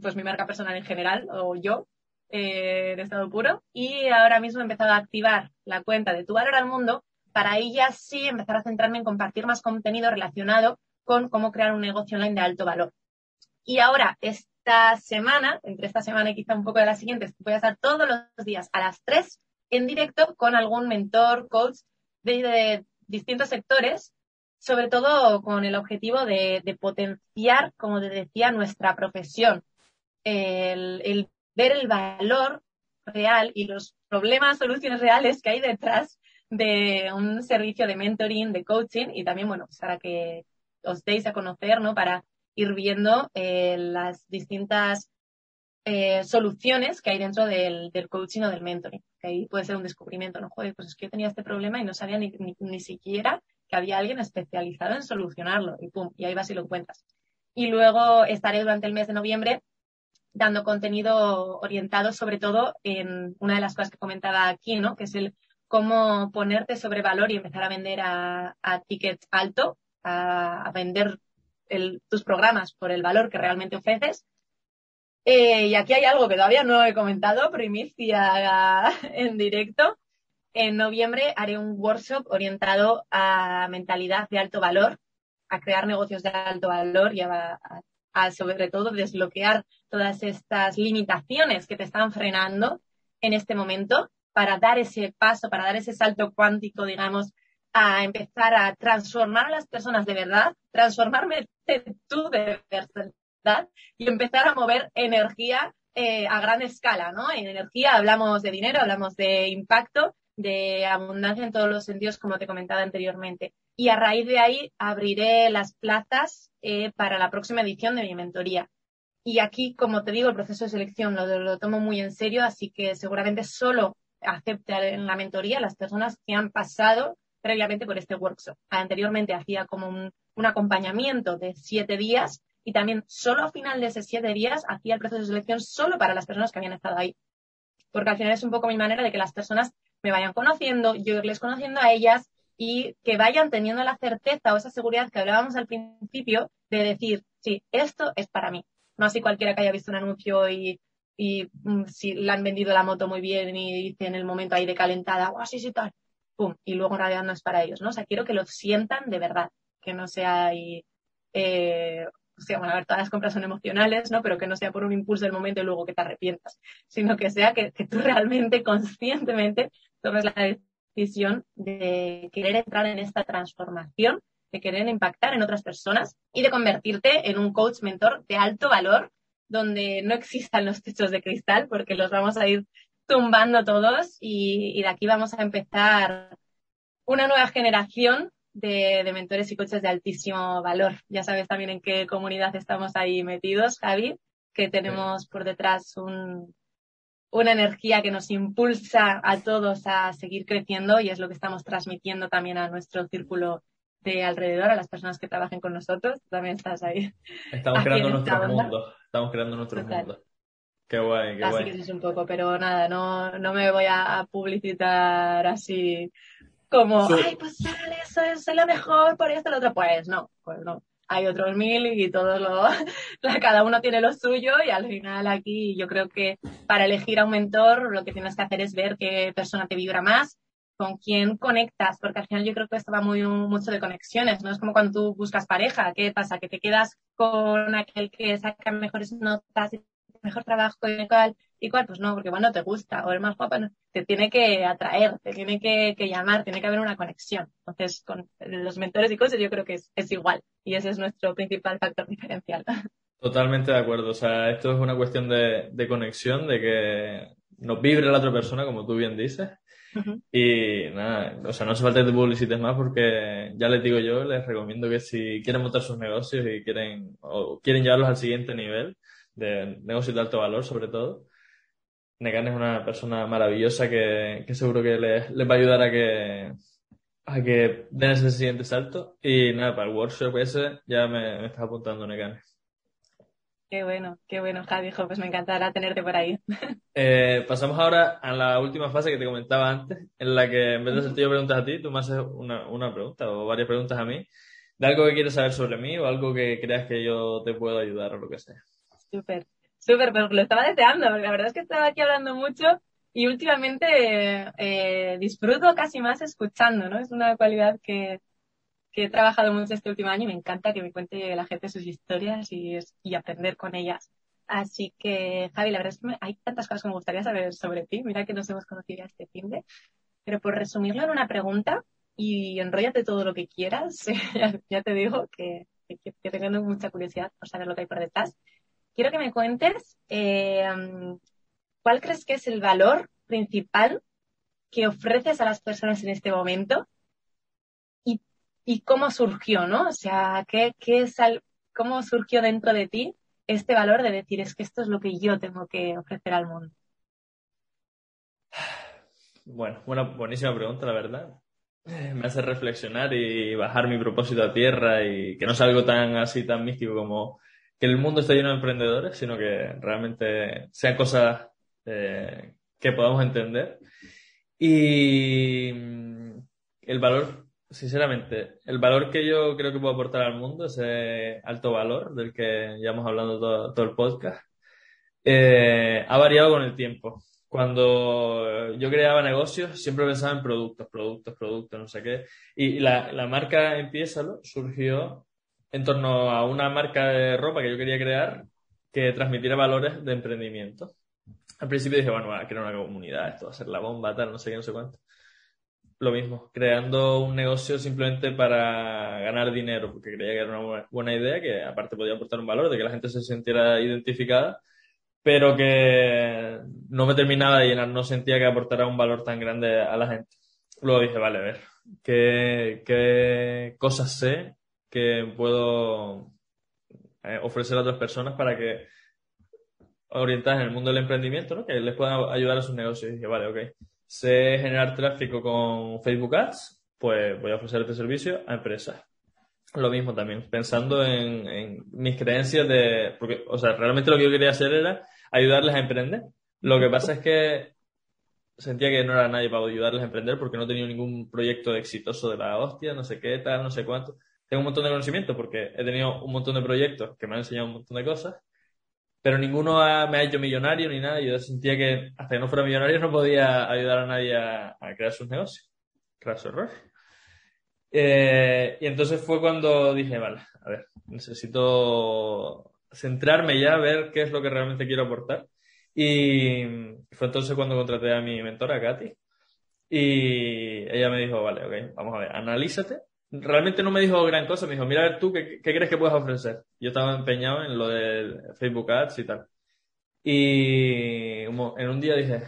pues mi marca personal en general, o yo, eh, de estado puro y ahora mismo he empezado a activar la cuenta de Tu Valor al Mundo para ya sí empezar a centrarme en compartir más contenido relacionado con cómo crear un negocio online de alto valor. Y ahora, esta semana, entre esta semana y quizá un poco de las siguientes, voy a estar todos los días a las 3 en directo con algún mentor, coach de, distintos sectores, sobre todo con el objetivo de, potenciar, como te decía, nuestra profesión. El ver el valor real y los problemas, soluciones reales que hay detrás de un servicio de mentoring, de coaching y también, bueno, pues para que os deis a conocer, ¿no? Para ir viendo eh, las distintas eh, soluciones que hay dentro del, coaching o del mentoring. Que ahí puede ser un descubrimiento, ¿no? Joder, pues es que yo tenía este problema y no sabía ni, ni, siquiera que había alguien especializado en solucionarlo. Y pum, y ahí vas y lo encuentras. Y luego estaré durante el mes de noviembre dando contenido orientado sobre todo en una de las cosas que comentaba aquí, ¿no? Que es el cómo ponerte sobre valor y empezar a vender a, a ticket alto, a, vender tus programas por el valor que realmente ofreces. Eh, y aquí hay algo que todavía no he comentado, primicia en directo. En noviembre haré un workshop orientado a mentalidad de alto valor, a crear negocios de alto valor y a a sobre todo desbloquear todas estas limitaciones que te están frenando en este momento para dar ese paso, para dar ese salto cuántico, digamos, a empezar a transformar a las personas de verdad, transformarme tú de verdad y empezar a mover energía eh, a gran escala, ¿no? En energía hablamos de dinero, hablamos de impacto, de abundancia en todos los sentidos, como te comentaba anteriormente. Y a raíz de ahí abriré las plazas eh, para la próxima edición de mi mentoría. Y aquí, como te digo, el proceso de selección lo, tomo muy en serio, así que seguramente solo acepte en la mentoría las personas que han pasado previamente por este workshop. Anteriormente hacía como un, acompañamiento de siete días y también solo a final de esos siete días hacía el proceso de selección solo para las personas que habían estado ahí. Porque al final es un poco mi manera de que las personas me vayan conociendo, yo irles conociendo a ellas y que vayan teniendo la certeza o esa seguridad que hablábamos al principio de decir, sí, esto es para mí. No así cualquiera que haya visto un anuncio y, y mm, si le han vendido la moto muy bien y dice en el momento de calentada, oh, sí, sí, tal, pum, y luego en realidad no es para ellos, ¿no? O sea, quiero que lo sientan de verdad, que no sea ahí, eh, o sea, bueno, a ver, todas las compras son emocionales, ¿no? Pero que no sea por un impulso del momento y luego que te arrepientas, sino que sea que, tú realmente, conscientemente, tomes la decisión de querer entrar en esta transformación, de querer impactar en otras personas y de convertirte en un coach mentor de alto valor, donde no existan los techos de cristal, porque los vamos a ir tumbando todos y, de aquí vamos a empezar una nueva generación de, mentores y coaches de altísimo valor. Ya sabes también en qué comunidad estamos ahí metidos, Javi, que tenemos por detrás un, una energía que nos impulsa a todos a seguir creciendo y es lo que estamos transmitiendo también a nuestro círculo de alrededor, a las personas que trabajen con nosotros. También estás ahí. Estamos creando nuestro mundo. Estamos creando nuestro mundo. Qué guay, qué así guay. que eso es un poco, pero nada, no, no me voy a publicitar así como, Sí. ay, pues sale, soy, soy la mejor por esto, lo otro. Pues no, pues no. Hay otros mil y todos lo, la- cada uno tiene lo suyo y al final aquí yo creo que para elegir a un mentor lo que tienes que hacer es ver qué persona te vibra más, con quién conectas, porque al final yo creo que esto va muy mucho de conexiones, ¿no? Es como cuando tú buscas pareja, ¿qué pasa? Que te quedas con aquel que saca mejores notas y mejor trabajo y cual, y cual, pues no, porque bueno, te gusta, o el más guapa, no, te tiene que atraer, te tiene que, que llamar, tiene que haber una conexión. Entonces, con los mentores y cosas yo creo que es, es igual, y ese es nuestro principal factor diferencial. Totalmente de acuerdo. O sea, esto es una cuestión de, de conexión, de que nos vibre la otra persona, como tú bien dices. Y nada, o sea, no hace falta que te publicites más porque ya les digo yo, les recomiendo que si quieren montar sus negocios y quieren, o quieren llevarlos al siguiente nivel de negocios de alto valor, sobre todo, Negan es una persona maravillosa que, que seguro que les, va a ayudar a que, a que den ese siguiente salto. Y nada, para el workshop ese ya me, me está apuntando Negan. Qué bueno, qué bueno, Javi, jo, pues me encantará tenerte por ahí. Eh, pasamos ahora a la última fase que te comentaba antes, en la que en vez de hacerte yo preguntas a ti, tú me haces una, una pregunta o varias preguntas a mí, de algo que quieres saber sobre mí o algo que creas que yo te puedo ayudar o lo que sea. Súper, súper, pero lo estaba deseando, porque la verdad es que estaba aquí hablando mucho y últimamente eh, disfruto casi más escuchando, ¿no? Es una cualidad que, que he trabajado mucho este último año y me encanta que me cuente la gente sus historias y, y aprender con ellas. Así que, Javi, la verdad es que me- hay tantas cosas que me gustaría saber sobre ti. Mira que nos hemos conocido ya este fin de. Pero por resumirlo en una pregunta, y enróllate todo lo que quieras, ya, ya te digo que, que, que tengo mucha curiosidad por saber lo que hay por detrás. Quiero que me cuentes eh, cuál crees que es el valor principal que ofreces a las personas en este momento y, cómo surgió, ¿no? O sea, ¿qué, es cómo surgió dentro de ti este valor de decir es que esto es lo que yo tengo que ofrecer al mundo. Bueno, buena, buenísima pregunta, la verdad. Eh, Me hace reflexionar y bajar mi propósito a tierra y que no sea algo tan así, tan místico como que el mundo esté lleno de emprendedores, sino que realmente sean cosas eh, que podamos entender. Y mm, el valor, sinceramente, el valor que yo creo que puedo aportar al mundo, ese alto valor del que llevamos hablando todo, todo el podcast, eh, ha variado con el tiempo. Cuando yo creaba negocios, siempre pensaba en productos, productos, productos, no sé qué. Y la, la marca Empiézalo surgió en torno a una marca de ropa que yo quería crear que transmitiera valores de emprendimiento. Al principio dije, bueno, voy a crear una comunidad, esto va a ser la bomba, tal, no sé qué, no sé cuánto. Lo mismo, creando un negocio simplemente para ganar dinero, porque creía que era una buena- idea, que aparte podía aportar un valor, de que la gente se sintiera identificada, pero que no me terminaba de llenar, no sentía que aportara un valor tan grande a la gente. Luego dije, vale, a ver, ¿qué, qué cosas sé que puedo eh, ofrecer a otras personas para que orientadas en el mundo del emprendimiento, ¿no? Que les puedan ayudar a sus negocios. Dije, vale, ok. Sé generar tráfico con Facebook Ads, pues voy a ofrecer este servicio a empresas. Lo mismo también, pensando en, en mis creencias de, porque, o sea, realmente lo que yo quería hacer era ayudarles a emprender. Lo que pasa es que sentía que no era nadie para ayudarles a emprender porque no tenía ningún proyecto exitoso de la hostia, no sé qué, tal, no sé cuánto. Tengo un montón de conocimiento porque he tenido un montón de proyectos que me han enseñado un montón de cosas, pero ninguno me ha hecho millonario ni nada. Yo sentía que hasta que no fuera millonario no podía ayudar a nadie a, a crear sus negocios. Craso error. Eh, y entonces fue cuando dije, vale, a ver, necesito centrarme ya, ver qué es lo que realmente quiero aportar. Y fue entonces cuando contraté a mi mentora, Katy. Y ella me dijo, vale, ok, vamos a ver, analízate. Realmente no me dijo gran cosa, me dijo, mira a ver tú, ¿qué, crees que puedes ofrecer? Yo estaba empeñado en lo de Facebook Ads y tal. Y en un día dije,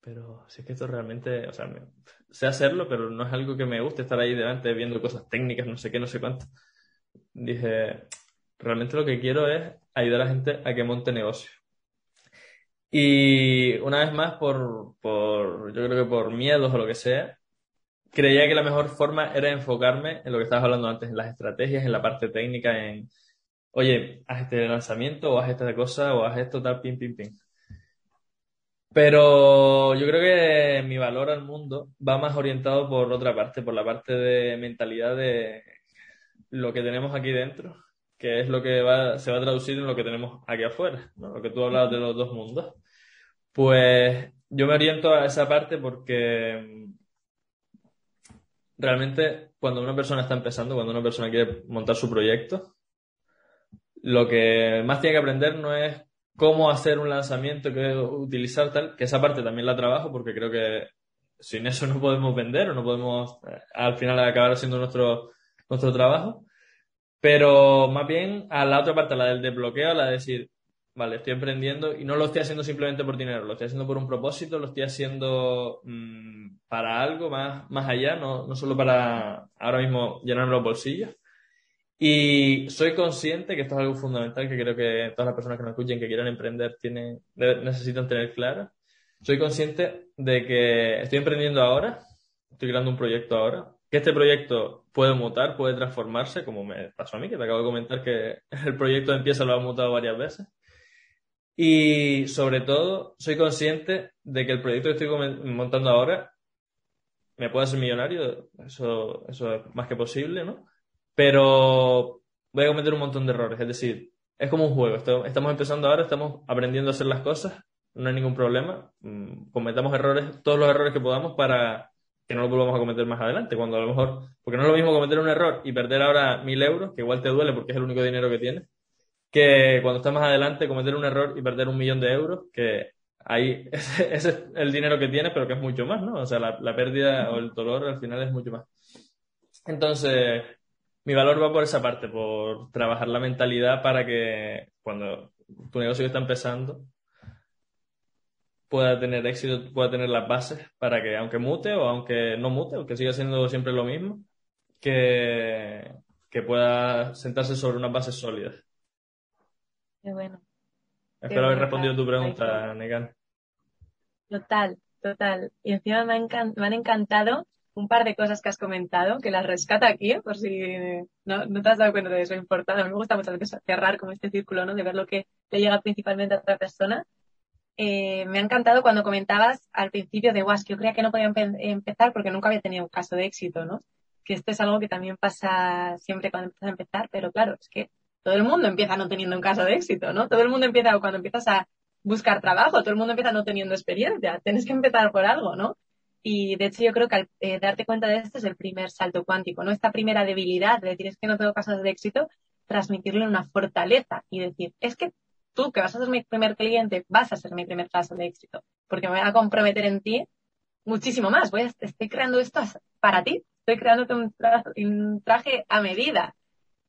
pero si es que esto realmente, o sea, sé hacerlo, pero no es algo que me guste estar ahí delante viendo cosas técnicas, no sé qué, no sé cuánto. Dije, realmente lo que quiero es ayudar a la gente a que monte negocio. Y una vez más, por, por, yo creo que por miedos o lo que sea, creía que la mejor forma era enfocarme en lo que estabas hablando antes, en las estrategias, en la parte técnica, en, oye, haz este lanzamiento, o haz esta cosa, o haz esto, tal, pim, pim, pim. Pero yo creo que mi valor al mundo va más orientado por otra parte, por la parte de mentalidad de lo que tenemos aquí dentro, que es lo que se va a traducir en lo que tenemos aquí afuera. Lo que tú hablabas de los dos mundos. Pues yo me oriento a esa parte porque realmente cuando una persona está empezando, cuando una persona quiere montar su proyecto, lo que más tiene que aprender no es cómo hacer un lanzamiento, qué utilizar tal, que esa parte también la trabajo porque creo que sin eso no podemos vender o no podemos eh, al final acabar haciendo nuestro, nuestro trabajo. Pero más bien a la otra parte, la del desbloqueo, la de decir, vale, estoy emprendiendo y no lo estoy haciendo simplemente por dinero, lo estoy haciendo por un propósito, lo estoy haciendo mm, para algo más, más allá, no, no solo para ahora mismo llenarme los bolsillos. Y soy consciente que esto es algo fundamental que creo que todas las personas que nos escuchen que quieran emprender tienen, necesitan tener claro. Soy consciente de que estoy emprendiendo ahora, estoy creando un proyecto ahora, que este proyecto puede mutar, puede transformarse, como me pasó a mí, que te acabo de comentar que el proyecto empieza lo ha mutado varias veces. Y sobre todo, soy consciente de que el proyecto que estoy montando ahora me puede hacer millonario, eso, eso es más que posible, ¿no? pero voy a cometer un montón de errores. Es decir, es como un juego. Estamos empezando ahora, estamos aprendiendo a hacer las cosas, no hay ningún problema. Mm, cometamos errores, todos los errores que podamos para que no lo volvamos a cometer más adelante. Cuando a lo mejor, porque no es lo mismo cometer un error y perder ahora mil euros, que igual te duele porque es el único dinero que tienes, que cuando estás más adelante cometer un error y perder un millón de euros, que ahí ese, es el dinero que tienes, pero que es mucho más, ¿no? O sea, la, la pérdida o el dolor al final es mucho más. Entonces, mi valor va por esa parte, por trabajar la mentalidad para que cuando tu negocio está empezando pueda tener éxito, pueda tener las bases para que aunque mute o aunque no mute, aunque siga siendo siempre lo mismo, que, que pueda sentarse sobre unas bases sólidas. Qué bueno. Espero haber respondido tu pregunta, Negan. Total, total. Y encima me, me han encantado un par de cosas que has comentado, que las rescata aquí, por si no, te has dado cuenta de eso importante. A mí me gusta muchas veces cerrar como este círculo, ¿no? De ver lo que le llega principalmente a otra persona. Eh, me ha encantado cuando comentabas al principio de, guas, que yo creía que no podía empezar porque nunca había tenido un caso de éxito, ¿no? Que esto es algo que también pasa siempre cuando empiezas a empezar, pero claro, es que todo el mundo empieza no teniendo un caso de éxito, ¿no? Todo el mundo empieza cuando empiezas a buscar trabajo, todo el mundo empieza no teniendo experiencia, tienes que empezar por algo, ¿no? Y de hecho yo creo que al eh, darte cuenta de esto es el primer salto cuántico, ¿no? Esta primera debilidad de decir es que no tengo casos de éxito, transmitirle una fortaleza y decir, es que tú que vas a ser mi primer cliente, vas a ser mi primer caso de éxito, porque me voy a comprometer en ti muchísimo más. Voy a, estoy creando esto para ti, estoy creándote un, un traje a medida.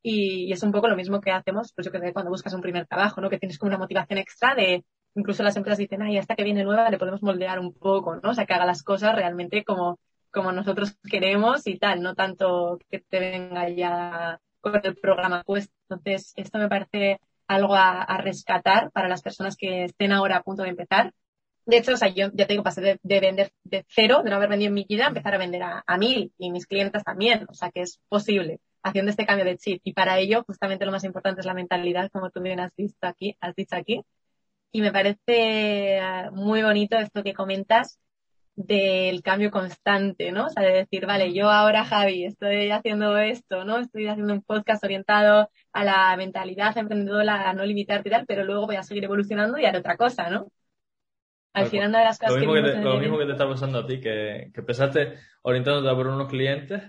Y, y, es un poco lo mismo que hacemos, pues yo que cuando buscas un primer trabajo, ¿no? Que tienes como una motivación extra de, incluso las empresas dicen, ay, hasta que viene nueva le podemos moldear un poco, ¿no? O sea, que haga las cosas realmente como, como nosotros queremos y tal, no tanto que te venga ya con el programa puesto. Entonces, esto me parece algo a, rescatar para las personas que estén ahora a punto de empezar. De hecho, o sea, yo ya tengo, pasé de, de, vender de cero, de no haber vendido en mi vida, a empezar a vender a, a mil y mis clientes también. O sea, que es posible haciendo este cambio de chip. Y para ello, justamente lo más importante es la mentalidad, como tú bien has visto aquí, has dicho aquí, y me parece ah, muy bonito esto que comentas del cambio constante, ¿no? O sea, de decir, vale, yo ahora, Javi, estoy haciendo esto, ¿no? Estoy haciendo un podcast orientado a la mentalidad emprendedora, a no limitarte y tal, pero luego voy a seguir evolucionando y haré otra cosa, ¿no? Al final una de las cosas lo mismo que... te, lo mismo que te está pasando a ti, que, que empezaste orientándote por unos clientes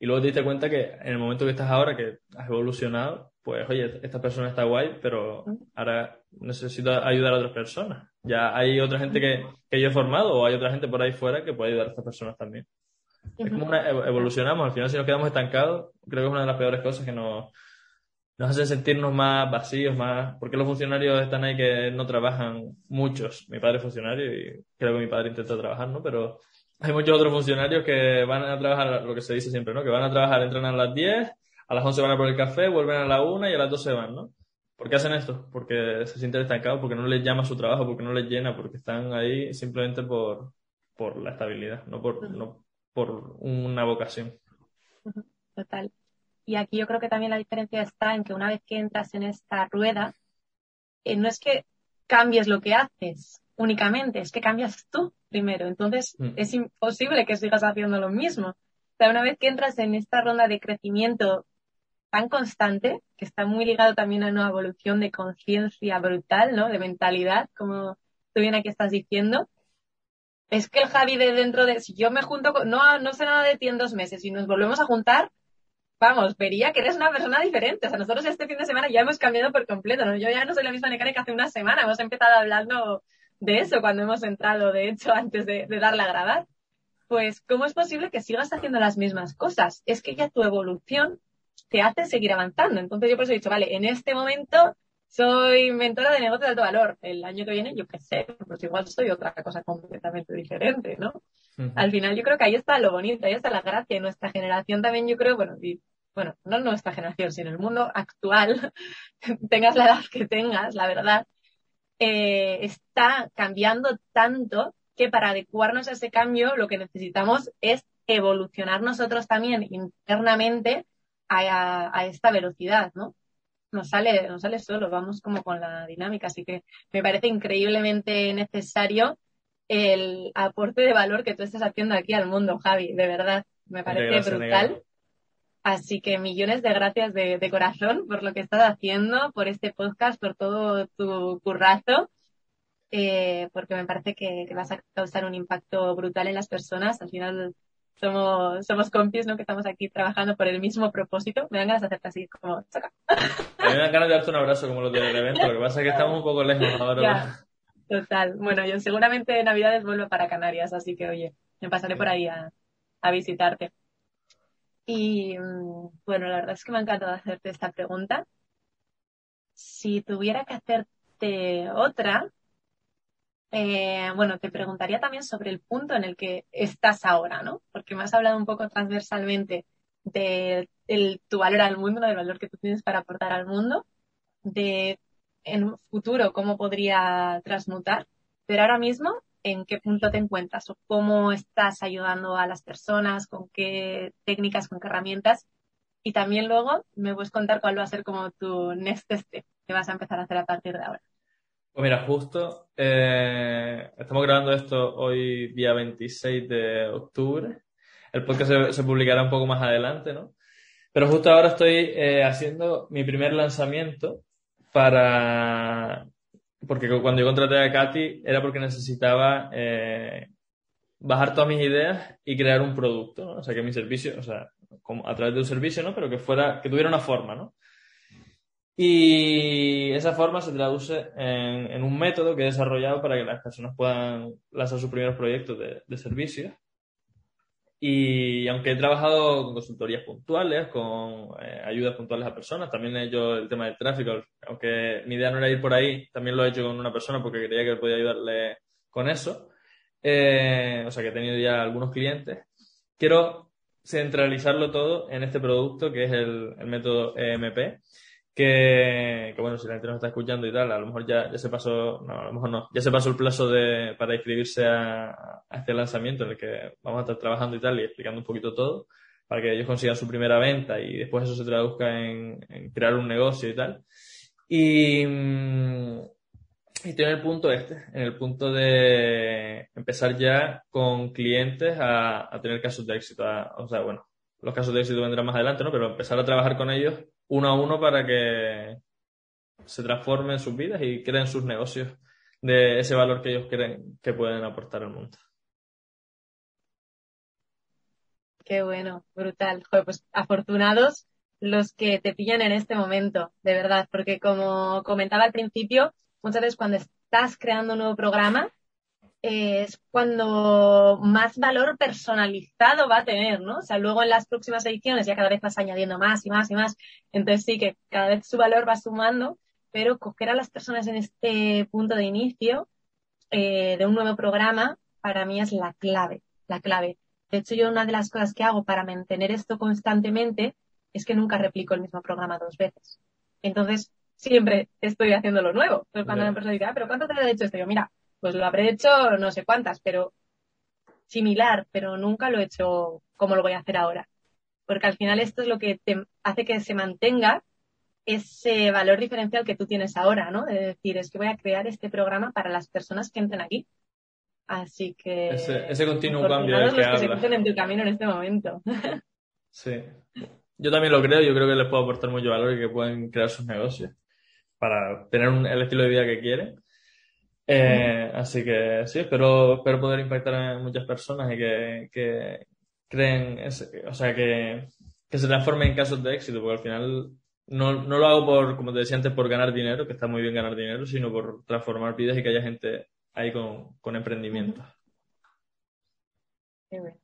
y luego te diste cuenta que en el momento que estás ahora, que has evolucionado, pues oye, esta persona está guay, pero ahora necesito ayudar a otras personas. Ya hay otra gente que, que yo he formado o hay otra gente por ahí fuera que puede ayudar a estas personas también. Es como una, evolucionamos, al final si nos quedamos estancados, creo que es una de las peores cosas que nos, nos hacen sentirnos más vacíos, más... Porque los funcionarios están ahí que no trabajan muchos. Mi padre es funcionario y creo que mi padre intenta trabajar, ¿no? Pero hay muchos otros funcionarios que van a trabajar, lo que se dice siempre, ¿no? Que van a trabajar, entran a las 10, a las 11 van a por el café, vuelven a la 1 y a las 12 van, ¿no? ¿Por qué hacen esto? Porque se sienten estancados, porque no les llama su trabajo, porque no les llena, porque están ahí simplemente por, por la estabilidad, no por, no por una vocación. Total. Y aquí yo creo que también la diferencia está en que una vez que entras en esta rueda, eh, no es que cambies lo que haces únicamente, es que cambias tú primero. Entonces, Mm. es imposible que sigas haciendo lo mismo. O sea, una vez que entras en esta ronda de crecimiento tan constante, que está muy ligado también a una evolución de conciencia brutal, ¿no? De mentalidad, como tú bien aquí estás diciendo. Es que el Javi de dentro de, si yo me junto con, no, no sé nada de ti en dos meses y nos volvemos a juntar, vamos, vería que eres una persona diferente. O sea, nosotros este fin de semana ya hemos cambiado por completo, ¿no? Yo ya no soy la misma Necane que hace una semana, hemos empezado hablando de eso cuando hemos entrado, de hecho, antes de, de darle a grabar. Pues, ¿cómo es posible que sigas haciendo las mismas cosas? Es que ya tu evolución te hace seguir avanzando. Entonces yo por eso he dicho, vale, en este momento soy mentora de negocios de alto valor. El año que viene, yo qué sé, pues igual soy otra cosa completamente diferente, ¿no? Al final yo creo que ahí está lo bonito, ahí está la gracia. Y nuestra generación también yo creo, bueno, y, bueno, no nuestra generación, sino el mundo actual, tengas la edad que tengas, la verdad, eh, está cambiando tanto que para adecuarnos a ese cambio lo que necesitamos es evolucionar nosotros también internamente a, a- a esta velocidad, ¿no? Nos sale, nos sale solo, vamos como con la dinámica, así que me parece increíblemente necesario el aporte de valor que tú estás haciendo aquí al mundo, Javi, de verdad, me parece brutal. Así que millones de gracias de, de corazón por lo que estás haciendo, por este podcast, por todo tu currazo, eh, porque me parece que, que vas a causar un impacto brutal en las personas. Al final somos, somos compis, ¿no? Que estamos aquí trabajando por el mismo propósito. Me dan ganas de hacerte así como, chaca. A mí me dan ganas de darte un abrazo como los del evento, lo que pasa es que estamos un poco lejos ahora. Ya. Total. Bueno, yo seguramente de Navidades vuelvo para Canarias, así que oye, me pasaré por ahí a, a visitarte. Y mm, bueno, la verdad es que me ha encantado hacerte esta pregunta. Si tuviera que hacerte otra, eh, bueno, te preguntaría también sobre el punto en el que estás ahora, ¿no? Porque me has hablado un poco transversalmente de el- tu valor al mundo, del valor que tú tienes para aportar al mundo, de en un futuro cómo podría transmutar, pero ahora mismo, ¿en qué punto te encuentras o cómo estás ayudando a las personas, con qué técnicas, con qué herramientas? Y también luego me puedes contar cuál va a ser como tu next step que vas a empezar a hacer a partir de ahora. Pues mira, justo eh, estamos grabando esto hoy día 26 de octubre. El podcast se, se publicará un poco más adelante, ¿no? Pero justo ahora estoy eh, haciendo mi primer lanzamiento para... Porque cuando yo contraté a Katy era porque necesitaba eh, bajar todas mis ideas y crear un producto, ¿no? O sea, que mi servicio, o sea, como a través de un servicio, ¿no? Pero que fuera, que tuviera una forma, ¿no? Y esa forma se traduce en, en un método que he desarrollado para que las personas puedan lanzar sus primeros proyectos de, de servicios. Y aunque he trabajado con consultorías puntuales, con eh, ayudas puntuales a personas, también he hecho el tema del tráfico, aunque mi idea no era ir por ahí, también lo he hecho con una persona porque creía que podía ayudarle con eso. Eh, o sea que he tenido ya algunos clientes. Quiero centralizarlo todo en este producto que es el, el método EMP, que, que, bueno, si la gente nos está escuchando y tal, a lo mejor ya, ya se pasó, no, a lo mejor no, ya se pasó el plazo de, para inscribirse a, a este lanzamiento en el que vamos a estar trabajando y tal y explicando un poquito todo para que ellos consigan su primera venta y después eso se traduzca en, en crear un negocio y tal. Y, mm, y estoy en el punto este, en el punto de empezar ya con clientes a, a tener casos de éxito. a- o sea, bueno, los casos de éxito vendrán más adelante, ¿no? Pero empezar a trabajar con ellos uno a uno para que se transformen sus vidas y creen sus negocios de ese valor que ellos creen que pueden aportar al mundo. Qué bueno, brutal. Joder, pues afortunados los que te pillan en este momento, de verdad, porque como comentaba al principio, muchas veces cuando estás creando un nuevo programa es cuando más valor personalizado va a tener, ¿no? O sea, luego en las próximas ediciones ya cada vez vas añadiendo más y más y más, entonces sí que cada vez su valor va sumando, pero coger a las personas en este punto de inicio eh, de un nuevo programa para mí es la clave, la clave. De hecho, yo una de las cosas que hago para mantener esto constantemente es que nunca replico el mismo programa dos veces. Entonces, siempre estoy haciendo lo nuevo. Entonces, cuando la persona dice, ah, pero ¿cuántas veces has hecho esto? Yo, mira, pues lo habré hecho no sé cuántas, pero similar, pero nunca lo he hecho como lo voy a hacer ahora. Porque al final esto es lo que te hace que se mantenga ese valor diferencial que tú tienes ahora, ¿no? De decir, es que voy a crear este programa para las personas que entren aquí. Así que... Ese, ese continuo cambio del que, los que se en tu camino en este momento. Sí. Yo también lo creo, yo creo que les puedo aportar mucho valor y que pueden crear sus negocios para tener el estilo de vida que quieren. Eh, así que sí, espero, espero poder impactar a muchas personas y que, que creen, o sea, que, que se transformen en casos de éxito, porque al final no, no lo hago por, como te decía antes, por ganar dinero, que está muy bien ganar dinero, sino por transformar vidas y que haya gente ahí con, con emprendimiento. Qué bueno.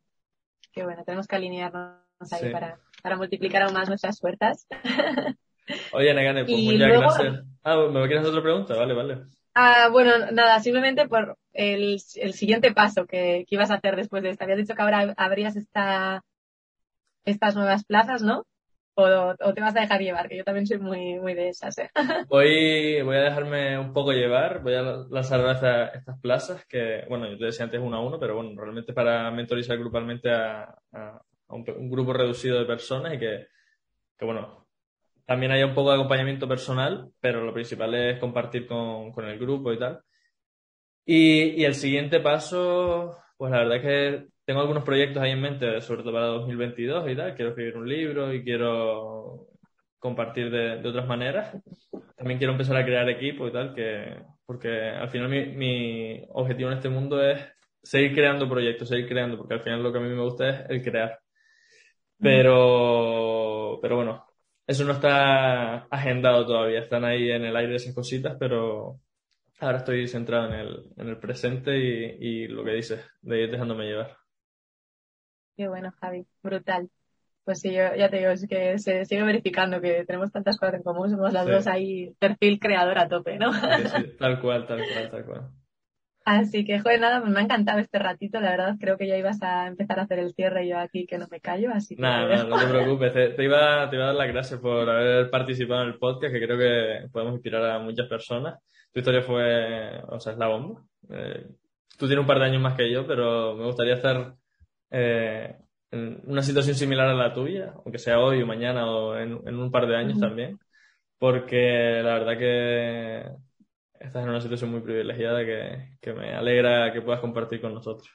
Qué bueno, tenemos que alinearnos ahí para, para multiplicar aún más nuestras puertas. Oye, Negane, pues muchas gracias. Ah, ¿me quieres hacer otra pregunta? Vale, vale. Ah, bueno, nada, simplemente por el, el siguiente paso que, que, ibas a hacer después de esto. Habías dicho que ahora abrías esta, estas nuevas plazas, ¿no? O, te vas a dejar llevar, que yo también soy muy, muy de esas. ¿eh? Voy, voy a dejarme un poco llevar, voy a lanzar estas, estas plazas que, bueno, yo te decía antes uno a uno, pero bueno, realmente para mentorizar grupalmente a, a, un, grupo reducido de personas y que, que, bueno, también haya un poco de acompañamiento personal, pero lo principal es compartir con, con el grupo y tal. Y, y el siguiente paso, pues la verdad es que tengo algunos proyectos ahí en mente, sobre todo para 2022 y tal. Quiero escribir un libro y quiero compartir de, de otras maneras. También quiero empezar a crear equipo y tal, que, porque al final mi, mi objetivo en este mundo es seguir creando proyectos, seguir creando, porque al final lo que a mí me gusta es el crear. Pero, pero bueno, eso no está agendado todavía, están ahí en el aire esas cositas, pero ahora estoy centrado en el, en el presente y, y lo que dices, de ir dejándome llevar. Qué bueno, Javi, brutal. Pues sí, yo ya te digo, es que se sigue verificando que tenemos tantas cosas en común, somos las dos ahí perfil creador a tope, ¿no? Sí, tal cual, tal cual, tal cual. Así que, joder, nada, me ha encantado este ratito, la verdad, creo que ya ibas a empezar a hacer el cierre yo aquí que no me callo, así que... Nada, no, te preocupes, te, iba, te iba a dar las gracias por haber participado en el podcast, que creo que podemos inspirar a muchas personas. Tu historia fue, o sea, es la bomba. Eh, tú tienes un par de años más que yo, pero me gustaría estar eh, en una situación similar a la tuya, aunque sea hoy o mañana o en, un par de años también, porque la verdad que estás en una situación muy privilegiada que, que me alegra que puedas compartir con nosotros.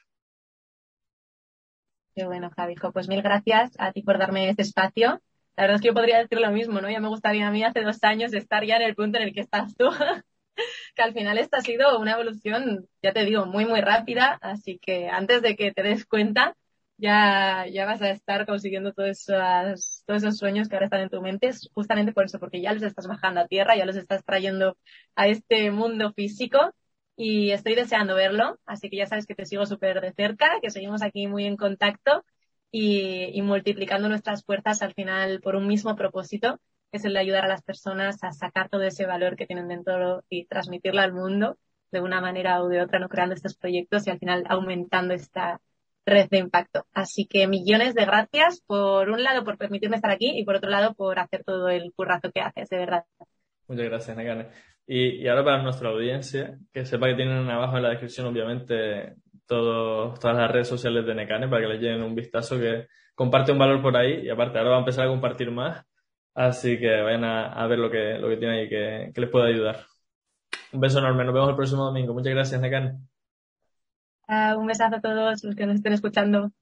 Qué bueno, Javijo. Pues mil gracias a ti por darme este espacio. La verdad es que yo podría decir lo mismo, ¿no? Ya me gustaría a mí hace dos años estar ya en el punto en el que estás tú. que al final esta ha sido una evolución, ya te digo, muy, muy rápida. Así que antes de que te des cuenta, ya, ya vas a estar consiguiendo todos esos, todos esos sueños que ahora están en tu mente, justamente por eso, porque ya los estás bajando a tierra, ya los estás trayendo a este mundo físico y estoy deseando verlo, así que ya sabes que te sigo súper de cerca, que seguimos aquí muy en contacto y, y multiplicando nuestras fuerzas al final por un mismo propósito, que es el de ayudar a las personas a sacar todo ese valor que tienen dentro y transmitirlo al mundo de una manera o de otra, no creando estos proyectos y al final aumentando esta red de impacto. Así que millones de gracias, por un lado, por permitirme estar aquí y por otro lado, por hacer todo el currazo que haces, de verdad. Muchas gracias, Negane. Y, ahora para nuestra audiencia, que sepa que tienen abajo en la descripción, obviamente, todas las redes sociales de Necane para que les lleven un vistazo que comparte un valor por ahí y aparte ahora va a empezar a compartir más. Así que vayan a, ver lo que, lo que tiene ahí que, les pueda ayudar. Un beso enorme. Nos vemos el próximo domingo. Muchas gracias, Necane. Uh, un besazo a todos los que nos estén escuchando.